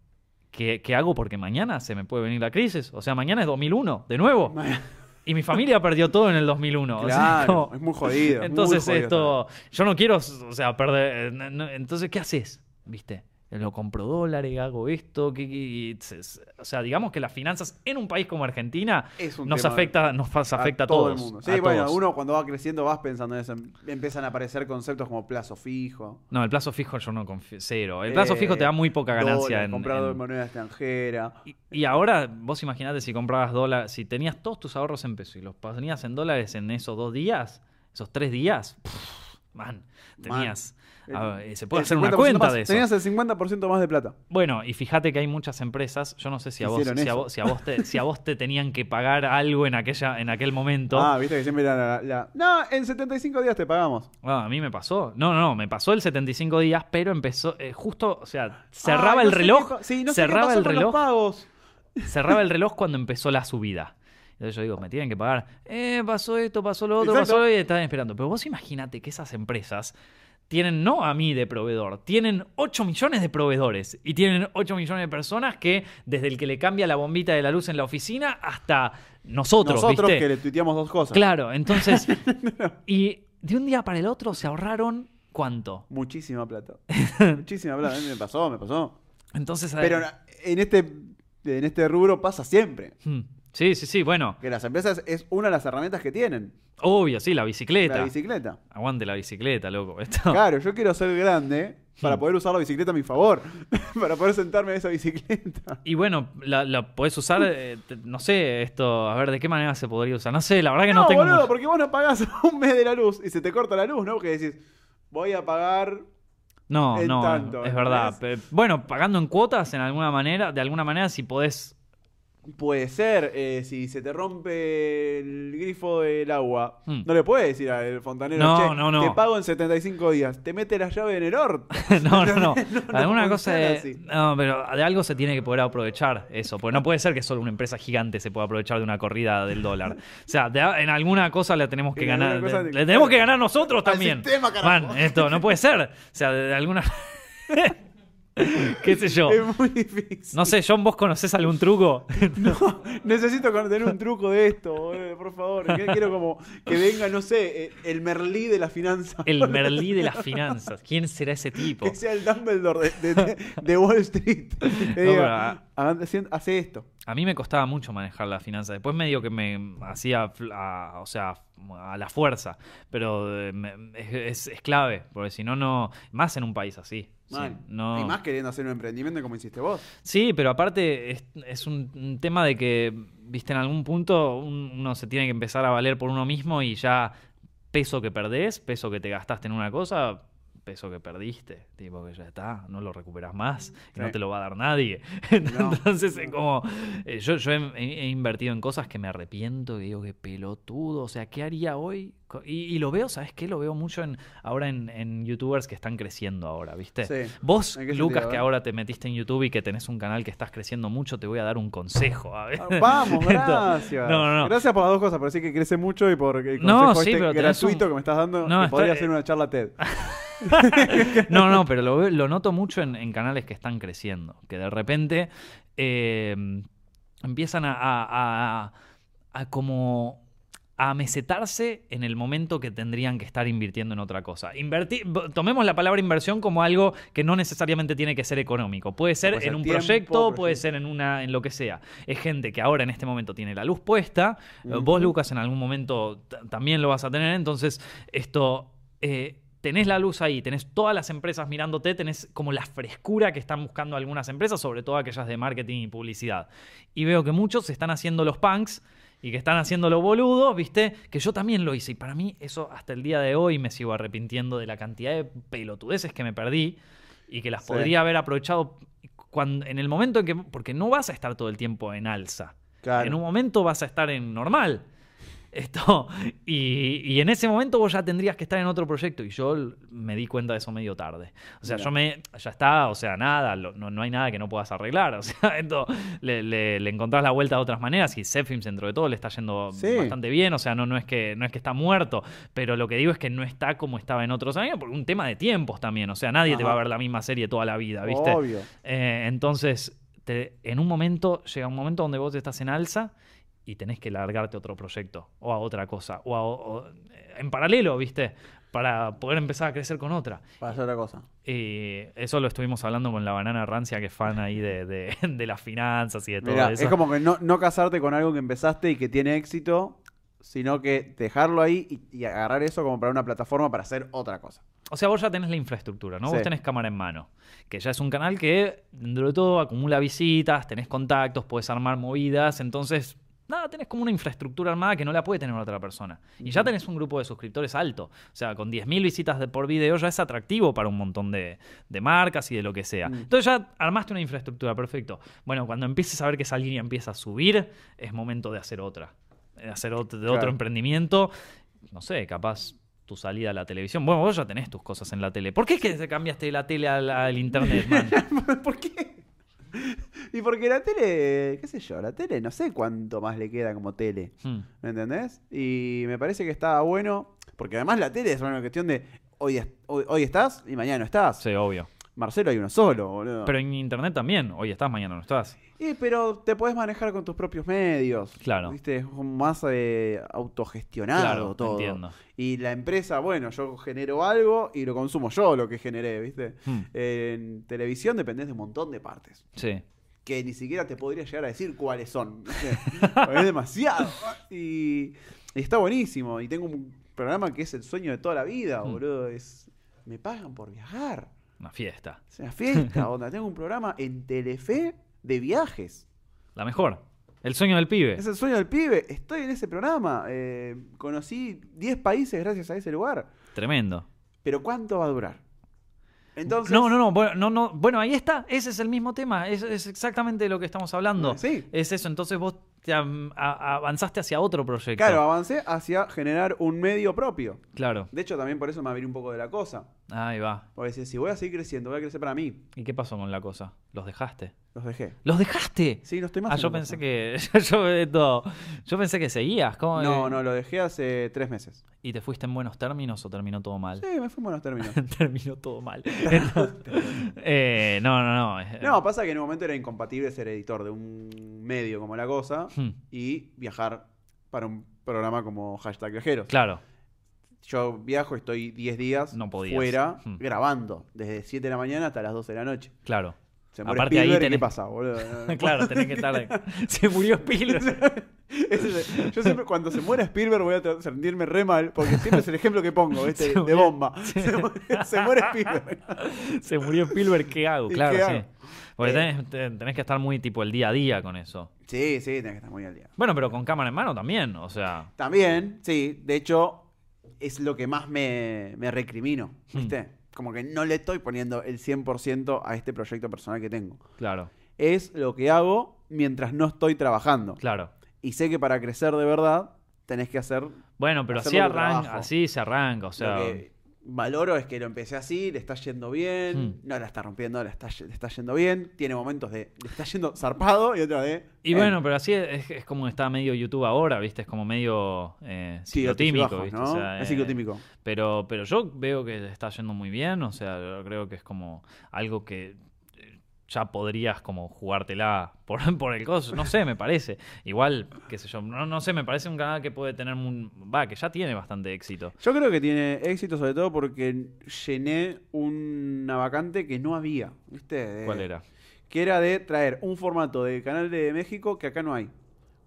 ¿qué, qué hago? Porque mañana se me puede venir la crisis. O sea, mañana es 2001, de nuevo. Y mi familia perdió todo en el 2001. o sea, Claro, como- es muy jodido. muy entonces jodido esto, yo no quiero, o sea, perder. eh, no- no- entonces, ¿qué haces? ¿Viste? Lo compro dólares, hago esto, que, que- o sea, digamos que las finanzas en un país como Argentina nos afecta, nos afecta a, todo todos. el mundo. Sí, a bueno, todos. uno cuando va creciendo vas pensando en eso. Empiezan a aparecer conceptos como plazo fijo. No, el plazo fijo yo no confío, cero. El plazo eh, fijo te da muy poca ganancia dólar, en, comprar en- moneda extranjera. Y, y ahora, vos imaginate si comprabas dólares, si tenías todos tus ahorros en pesos y los ponías en dólares en esos dos días, esos tres días, pff, man, tenías... a ver, se puede hacer una 50% cuenta más. de eso. Tenías el 50% más de plata. Bueno, y fíjate que hay muchas empresas, yo no sé si a vos, si a vos, si a vos te, si a vos te tenían que pagar algo en aquella, en aquel momento. Ah, viste que siempre era la, la- No, en 75 días te pagamos. Ah, a mí me pasó. No, no, no, me pasó el 75 días, pero empezó eh, justo, o sea, cerraba el no reloj, qué pa- sí, no sé qué cerraba pasó el con los reloj, pagos. cerraba el reloj cuando empezó la subida. Entonces yo digo, me tienen que pagar. Eh, pasó esto, pasó lo otro, Exacto. pasó lo y están esperando. Pero vos imagínate que esas empresas tienen no a mí de proveedor, tienen 8 millones de proveedores y tienen 8 millones de personas que desde el que le cambia la bombita de la luz en la oficina hasta nosotros, Nosotros ¿viste? que le tuiteamos dos cosas. Claro, entonces y de un día para el otro se ahorraron ¿cuánto? Muchísima plata. Muchísima plata. A mí me pasó, me pasó. Entonces, Pero en este, en este rubro pasa siempre. Hmm. Sí, sí, sí, bueno, Que las empresas es una de las herramientas que tienen. obvio, sí, la bicicleta. La bicicleta. Aguante la bicicleta, loco. Esto. Claro, yo quiero ser grande para Hmm. poder usar la bicicleta a mi favor. para poder sentarme en esa bicicleta. Y bueno, la, la podés usar, eh, te- no sé, esto, a ver, ¿de qué manera se podría usar? No sé, la verdad que no, No, tengo... boludo, mucho- porque vos no pagás un mes de la luz y se te corta la luz, ¿no? Que decís, voy a pagar. No, no, tanto, es verdad. Bueno, pagando en cuotas, en alguna manera, de alguna manera, si podés... Puede ser, eh, si se te rompe el grifo del agua, Hmm. no le puedes decir al fontanero, No, "Che, no, no. te pago en 75 días, te mete la llave en el orto. no, no, no. Alguna cosa de... No, pero de algo se tiene que poder aprovechar eso. Porque no puede ser que solo una empresa gigante se pueda aprovechar de una corrida del dólar. O sea, de en alguna cosa le tenemos que En ganar. le- te- le tenemos que ganar nosotros también. sistema. Man, esto no puede ser. O sea, de, de alguna... ¿Qué sé yo? Es muy difícil. No sé, John, ¿vos conocés algún truco? No, necesito tener un truco de esto, boludo, por favor. Quiero como que venga, no sé, eh, el Merlí de la finanza. El Merlí de las finanzas. ¿Quién será ese tipo? Que sea el Dumbledore de, de- de Wall Street. No, diga, "Hagan- hace- esto. A mí me costaba mucho manejar la finanza. Después medio que me hacía, a- o sea, a la fuerza. Pero eh, me- es, es- es clave, porque si no, no... Más en un país así. Sí, no... Y más queriendo hacer un emprendimiento como hiciste vos. Sí, pero aparte es, es un, tema de que, viste, en algún punto un- uno se tiene que empezar a valer por uno mismo y ya peso que perdés, peso que te gastaste en una cosa, peso que perdiste, tipo que ya está, no lo recuperas más, y no te lo va a dar nadie. No. Entonces es como, eh, yo, yo he, invertido en cosas que me arrepiento, que digo que pelotudo, o sea, ¿qué haría hoy? Y, y lo veo, ¿sabes qué? Lo veo mucho en, ahora en, en youtubers que están creciendo ahora, ¿viste? Sí. Vos, ¿En qué Lucas, que ahora te metiste en YouTube y que tenés un canal que estás creciendo mucho, te voy a dar un consejo. a ver. Ah, Vamos, gracias. No, no, no. Gracias por las dos cosas, por decir que crece mucho y por el No, consejo sí, este gratuito un- que me estás dando. No, que podría hacer una charla TED. No, no, pero lo, lo noto mucho en, en canales que están creciendo. Que de repente eh, empiezan a, a- a- a como a mesetarse en el momento que tendrían que estar invirtiendo en otra cosa. Invertir, tomemos la palabra inversión como algo que no necesariamente tiene que ser económico. Puede ser Puede ser en un tiempo, proyecto, puede ser en una, en lo que sea. Es gente que ahora en este momento tiene la luz puesta. Ujú. Vos, Lucas, en algún momento también lo vas a tener. Entonces, esto. eh, tenés la luz ahí, tenés todas las empresas mirándote, tenés como la frescura que están buscando algunas empresas, sobre todo aquellas de marketing y publicidad. Y veo que muchos están haciendo los punks y que están haciendo los boludos, ¿viste? Que yo también lo hice. Y para mí, eso hasta el día de hoy me sigo arrepintiendo de la cantidad de pelotudeces que me perdí y que las Sí. podría haber aprovechado cuando, en el momento en que. Porque no vas a estar todo el tiempo en alza. Claro. En un momento vas a estar en normal. Esto, y, y en ese momento vos ya tendrías que estar en otro proyecto. Y yo me di cuenta de eso medio tarde. O sea, Mira. yo me. Ya está, o sea, nada, lo- no, no hay nada que no puedas arreglar. O sea, esto le, le- le encontrás la vuelta de otras maneras. Y Zepfilms, dentro de todo, le está yendo Sí. bastante bien. O sea, no, no, es que, no es que está muerto. Pero lo que digo es que no está como estaba en otros años por un tema de tiempos también. O sea, nadie te va a ver la misma serie toda la vida, ¿viste? Obvio. Eh, entonces, te- en un momento, llega un momento donde vos estás en alza y tenés que largarte a otro proyecto o a otra cosa, o, a- o- eh, en paralelo, ¿viste? Para poder empezar a crecer con otra. Para hacer otra cosa. Y eso lo estuvimos hablando con la banana rancia, que es fan ahí de, de- de las finanzas y de todo eso. es como que no, no casarte con algo que empezaste y que tiene éxito, sino que dejarlo ahí y, y agarrar eso como para una plataforma para hacer otra cosa. O sea, vos ya tenés la infraestructura, ¿no? Vos tenés cámara en mano. Que ya es un canal que, dentro de todo, acumula visitas, tenés contactos, puedes armar movidas. Entonces, nada, tenés como una infraestructura armada que no la puede tener otra persona. Y ya tenés un grupo de suscriptores alto. O sea, con 10.000 visitas de por video ya es atractivo para un montón de, de marcas y de lo que sea. Mm. Entonces ya armaste una infraestructura, perfecto. Bueno, cuando empieces a ver que esa línea empieza a subir, es momento de hacer otra. De hacer otro, de otro emprendimiento. No sé, capaz tu salida a la televisión. Bueno, vos ya tenés tus cosas en la tele. ¿Por qué es que te cambiaste de la tele al, al internet, man? ¿Por qué? Y porque la tele, qué sé yo, la tele no sé cuánto más le queda como tele. Hmm. ¿Me entendés? Y me parece que estaba bueno, porque además la tele es una cuestión de hoy, hoy, hoy estás y mañana no estás. Sí, obvio. Marcelo hay uno solo, boludo. Pero en internet también. Hoy estás, mañana no estás. Y, pero te puedes manejar con tus propios medios. Claro. ¿Viste? Es más eh, autogestionado Claro, todo. entiendo. Y la empresa, bueno, yo genero algo y lo consumo yo lo que generé, ¿viste? Hmm. En televisión dependés de un montón de partes. Sí. que ni siquiera te podría llegar a decir cuáles son. es demasiado. Y, y está buenísimo. Y tengo un programa que es el sueño de toda la vida, Mm. boludo. Es, me pagan por viajar. Una fiesta. Es una fiesta, onda. Tengo un programa en Telefe de viajes. La mejor. El sueño del pibe. Es el sueño del pibe. Estoy en ese programa. Eh, conocí 10 países gracias a ese lugar. Tremendo. Pero ¿cuánto va a durar? Entonces, No, no, no bueno, no, no. Bueno, ahí está. Ese es el mismo tema. Es, es exactamente lo que estamos hablando. Sí. Es eso. Entonces vos te a- avanzaste hacia otro proyecto. Claro, avancé hacia generar un medio propio. Claro. De hecho, también por eso me abrí un poco de la cosa. Ahí va. Porque decía, si voy a seguir creciendo, voy a crecer para mí. ¿Y qué pasó con la cosa? ¿Los dejaste? Los dejé. ¿Los dejaste? Sí, no estoy más. Ah, yo pensé que. Yo, yo pensé que seguías. ¿Cómo? No, no, lo dejé hace tres meses. ¿Y te fuiste en buenos términos o terminó todo mal? Sí, me fui en buenos términos. terminó todo mal. Eh, no, no, no. eh, No, pasa que en un momento era incompatible ser editor de un medio como La Cosa hmm, y viajar para un programa como Hashtag Viajeros. Claro. Yo viajo, estoy 10 días No fuera Hmm. grabando, desde 7 de la mañana hasta las 12 de la noche. Claro. Se muere Aparte ahí Spielberg, ¿y tenés- ¿qué pasa, boludo? claro, tenés que estar. Se murió Spielberg. Yo siempre, cuando se muera Spielberg, voy a sentirme re mal, porque siempre es el ejemplo que pongo. Se de bomba. Se, muere, se muere Spielberg. Se murió Spielberg, ¿qué hago? ¿Y Claro, qué sí. hago? Porque Eh. tenés, te- tenés que estar muy tipo el día a día con eso. Sí, sí, tenés que estar muy al día. Bueno, pero con cámara en mano también, o sea. También, sí, de hecho, es lo que más me, me recrimino, Hmm. ¿viste? Como que no le estoy poniendo el 100% a este proyecto personal que tengo. Claro, Es lo que hago mientras no estoy trabajando. claro. Y sé que para crecer de verdad tenés que hacer Bueno, pero así, arranca, así se arranca, o sea. lo que valoro es que lo empecé así, le está yendo bien, Hmm. no la está rompiendo, le está, le está yendo bien, tiene momentos de le está yendo zarpado y otros de... Y eh, bueno, pero así es, es como está medio YouTube ahora, ¿viste? Es como medio eh, sí, bajos, ¿viste? ¿no? O sea, es eh, ciclotímico. Pero, pero yo veo que está yendo muy bien, o sea, yo creo que es como algo que eh, ya podrías como jugártela por, por el coso, no sé, me parece. Igual, qué sé yo, no, no sé, me parece un canal que puede tener un... Va, que ya tiene bastante éxito. Yo creo que tiene éxito sobre todo porque llené una vacante que no había, ¿viste? De- ¿Cuál era? Que era de traer un formato de canal de México que acá no hay.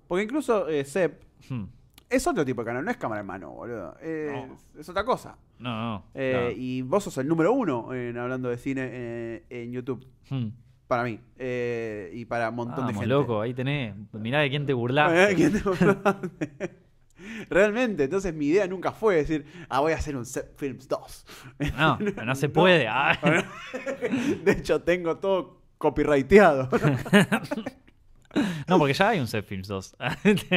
Porque incluso eh, CEP Hmm. es otro tipo de canal, no es cámara en mano, boludo. Es, No. es otra cosa. No, no. Eh. Y vos sos el número uno en hablando de cine eh, en YouTube. Hmm. Para mí. Eh, y para un montón de Vamos, gente. loco, ahí tenés. Mirá de quién te burlás. Eh, ¿quién te- Realmente, entonces mi idea nunca fue decir, ah, voy a hacer un Set Films 2. No, no se puede. Ah. De hecho, tengo todo copyrighteado. No, porque ya hay un Set Films 2.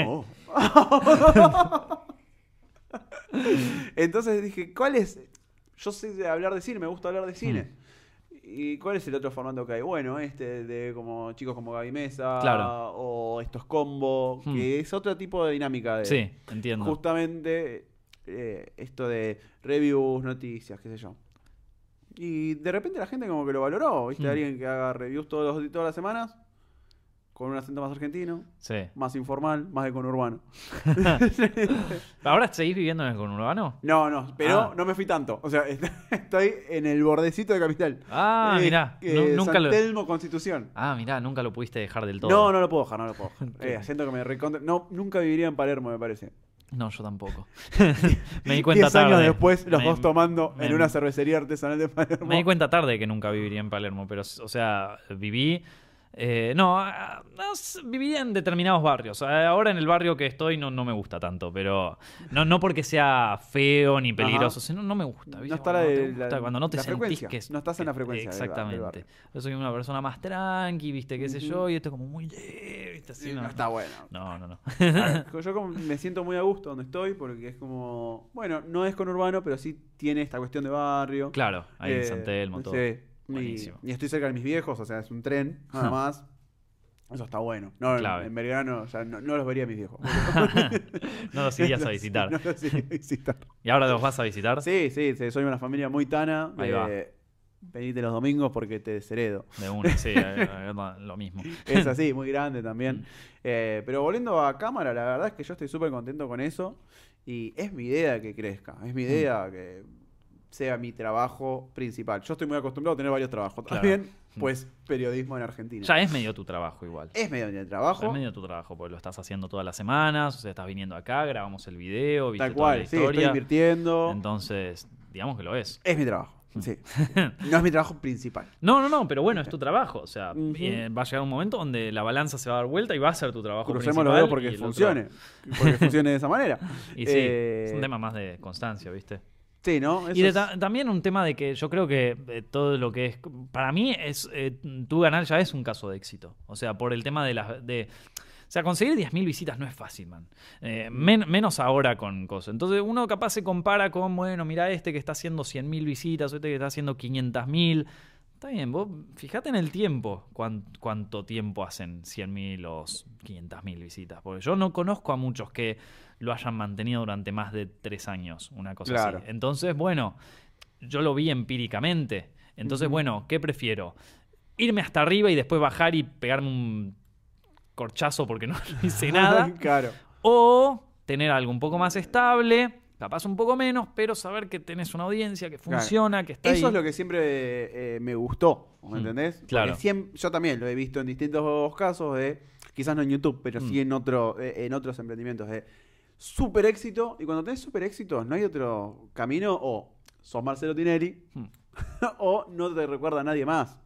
Oh. Entonces dije, ¿cuál es? Yo sé de hablar de cine, me gusta hablar de cine. Hmm. ¿Y cuál es el otro formato que hay? Bueno, este de como chicos como Gaby Mesa Claro. o estos combo, Hmm. que es otro tipo de dinámica de Sí, entiendo. justamente eh, esto de reviews, noticias, qué sé yo. Y de repente la gente como que lo valoró, ¿viste? Hmm. Alguien que haga reviews todos los, todas las semanas, con un acento más argentino, Sí. más informal, más de conurbano. ¿Ahora seguís viviendo en el conurbano? No, no, pero Ah. no me fui tanto. O sea, estoy en el bordecito de Capital. Ah, Eh, mirá. eh, nunca San lo... Telmo, Constitución. Ah, mirá, nunca lo pudiste dejar del todo. No, no lo puedo dejar, no lo puedo dejar. Eh, que me recontra... No, nunca viviría en Palermo, me parece. No, yo tampoco. me di cuenta Diez tarde. años después, los Me- dos tomando me- en una cervecería artesanal de Palermo. Me di cuenta tarde que nunca viviría en Palermo, pero, o sea, viví Eh, no, no, viviría en determinados barrios. Ah, Ahora en el barrio que estoy no, no me gusta tanto, pero no, no porque sea feo ni peligroso, sino no me gusta. ¿viste? No está cuando la te gusta, la- cuando no te la sentís frecuencia. que es- No estás en la frecuencia Exactamente. Yo soy una persona más tranqui, ¿viste? ¿Qué sé yo? Y esto como muy... eh, ¿viste? Así, Sí, no. no está bueno. No, no, no. Ver, yo como me siento muy a gusto donde estoy porque es como, bueno, no es conurbano, pero sí tiene esta cuestión de barrio. Claro, ahí en Eh, San Telmo, todo. sí, y- estoy cerca de mis viejos, o sea, es un tren, nada más. Eso está bueno. No, en- Clave. en Belgrano ya no, no los vería a mis viejos. no los irías a visitar. No los iría a visitar. ¿Y ahora los vas a visitar? Sí, sí, sí, soy una familia muy tana. Ahí va. eh, venite los domingos porque te desheredo. De una, sí, lo mismo. Es así, muy grande Mm. también. Eh, pero volviendo a cámara, la verdad es que yo estoy súper contento con eso. Y es mi idea que crezca. Es mi Mm. idea que sea mi trabajo principal. Yo estoy muy acostumbrado a tener varios trabajos. Claro. También, Mm. pues, periodismo en Argentina. Ya es medio tu trabajo igual. Es medio mi trabajo. Es medio tu trabajo, porque lo estás haciendo todas las semanas, o sea, estás viniendo acá, grabamos el video, viste Tal toda cual, la sí, estoy historia. invirtiendo. Entonces, digamos que lo es. Es mi trabajo. Mm. Sí. No es mi trabajo principal. No, no, no, pero bueno, es tu trabajo. O sea, eh, va a llegar un momento donde la balanza se va a dar vuelta y va a ser tu trabajo Crucemos los principal. dedos y porque otro- funcione. Porque funcione de esa manera. Y sí, Eh, es un tema más de constancia, ¿viste? Sí, ¿no? Y de ta- también un tema de que yo creo que eh, todo lo que es. Para mí, es eh, tu canal ya es un caso de éxito. O sea, por el tema de las. De, o sea, conseguir 10.000 visitas no es fácil, man. Eh, men- menos ahora con cosas. Entonces, uno capaz se compara con, bueno, mira este que está haciendo 100.000 visitas, o este que está haciendo 500.000. Está bien, vos fíjate en el tiempo, cuán- cuánto tiempo hacen 100.000 o 500.000 visitas. Porque yo no conozco a muchos que lo hayan mantenido durante más de tres años, una cosa Claro. así. Entonces, bueno, yo lo vi empíricamente. Entonces, bueno, ¿qué prefiero? ¿Irme hasta arriba y después bajar y pegarme un corchazo porque no hice nada? claro. ¿O tener algo un poco más estable, capaz un poco menos, pero saber que tenés una audiencia que Claro. funciona, que está Eso ahí? es lo que siempre eh, me gustó, ¿me Mm, entendés? Claro. yo también lo he visto en distintos casos de, quizás no en YouTube, pero sí Mm. en, otro, eh, en otros emprendimientos de super éxito. Y cuando tenés super éxito, no hay otro camino o sos Marcelo Tinelli Mm. o no te recuerda a nadie más.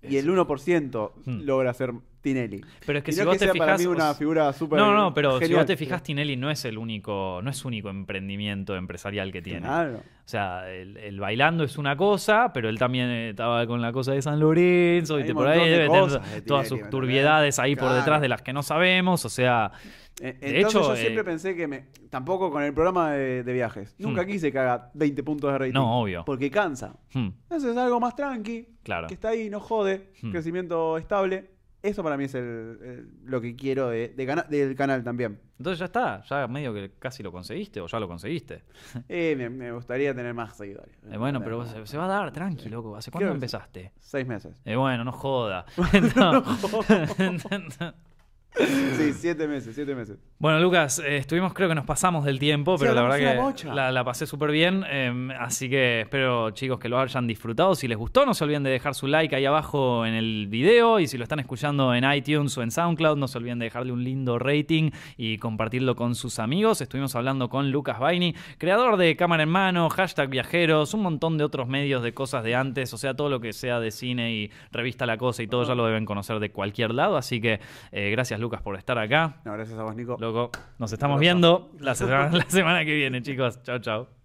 Y el 1% Mm. logra ser Tinelli. Pero es que y si no vos que te sea fijas... para mí una figura súper No, no, pero si vos te fijas, Tinelli no es el único, no es único emprendimiento empresarial que tiene. Claro. O sea, el, el bailando es una cosa, pero él también estaba con la cosa de San Lorenzo, Hay un por ahí debe tener de todas sus turbiedades ahí por detrás de las que no sabemos, o sea, Eh, De Entonces hecho, yo siempre eh, pensé que me. Tampoco con el programa de, de viajes. Nunca Hmm. quise que haga 20 puntos de rating. no, obvio. Porque cansa. Hmm, Eso es algo más tranqui. claro. Que está ahí, no jode. Hmm. Crecimiento estable. Eso para mí es el, el- lo que quiero de, de cana- del canal también. Entonces ya está, ya medio que casi lo conseguiste o ya lo conseguiste. Eh, me, me gustaría tener más seguidores. Eh, bueno, pero se, se va a dar, tranqui, loco. ¿Hace cuándo empezaste? Seis meses. Eh, bueno, no joda. Sí, siete meses, siete meses. Bueno, Lucas, eh, estuvimos, creo que nos pasamos del tiempo, Sí, pero la verdad que la, la pasé súper bien. eh, así que espero, chicos, que lo hayan disfrutado. Si les gustó, no se olviden de dejar su like ahí abajo en el video. Y si lo están escuchando en iTunes o en SoundCloud, no se olviden de dejarle un lindo rating y compartirlo con sus amigos. Estuvimos hablando con Lucas Baini, creador de Cámara en Mano, hashtag viajeros, un montón de otros medios de cosas de antes. O sea, todo lo que sea de cine y revista La Cosa y todo ya lo deben conocer de cualquier lado. Así que eh, gracias, Lucas, por estar acá. No, gracias a vos, Nico. Loco, nos estamos viendo la semana, la semana que viene, chicos. Chao, chao.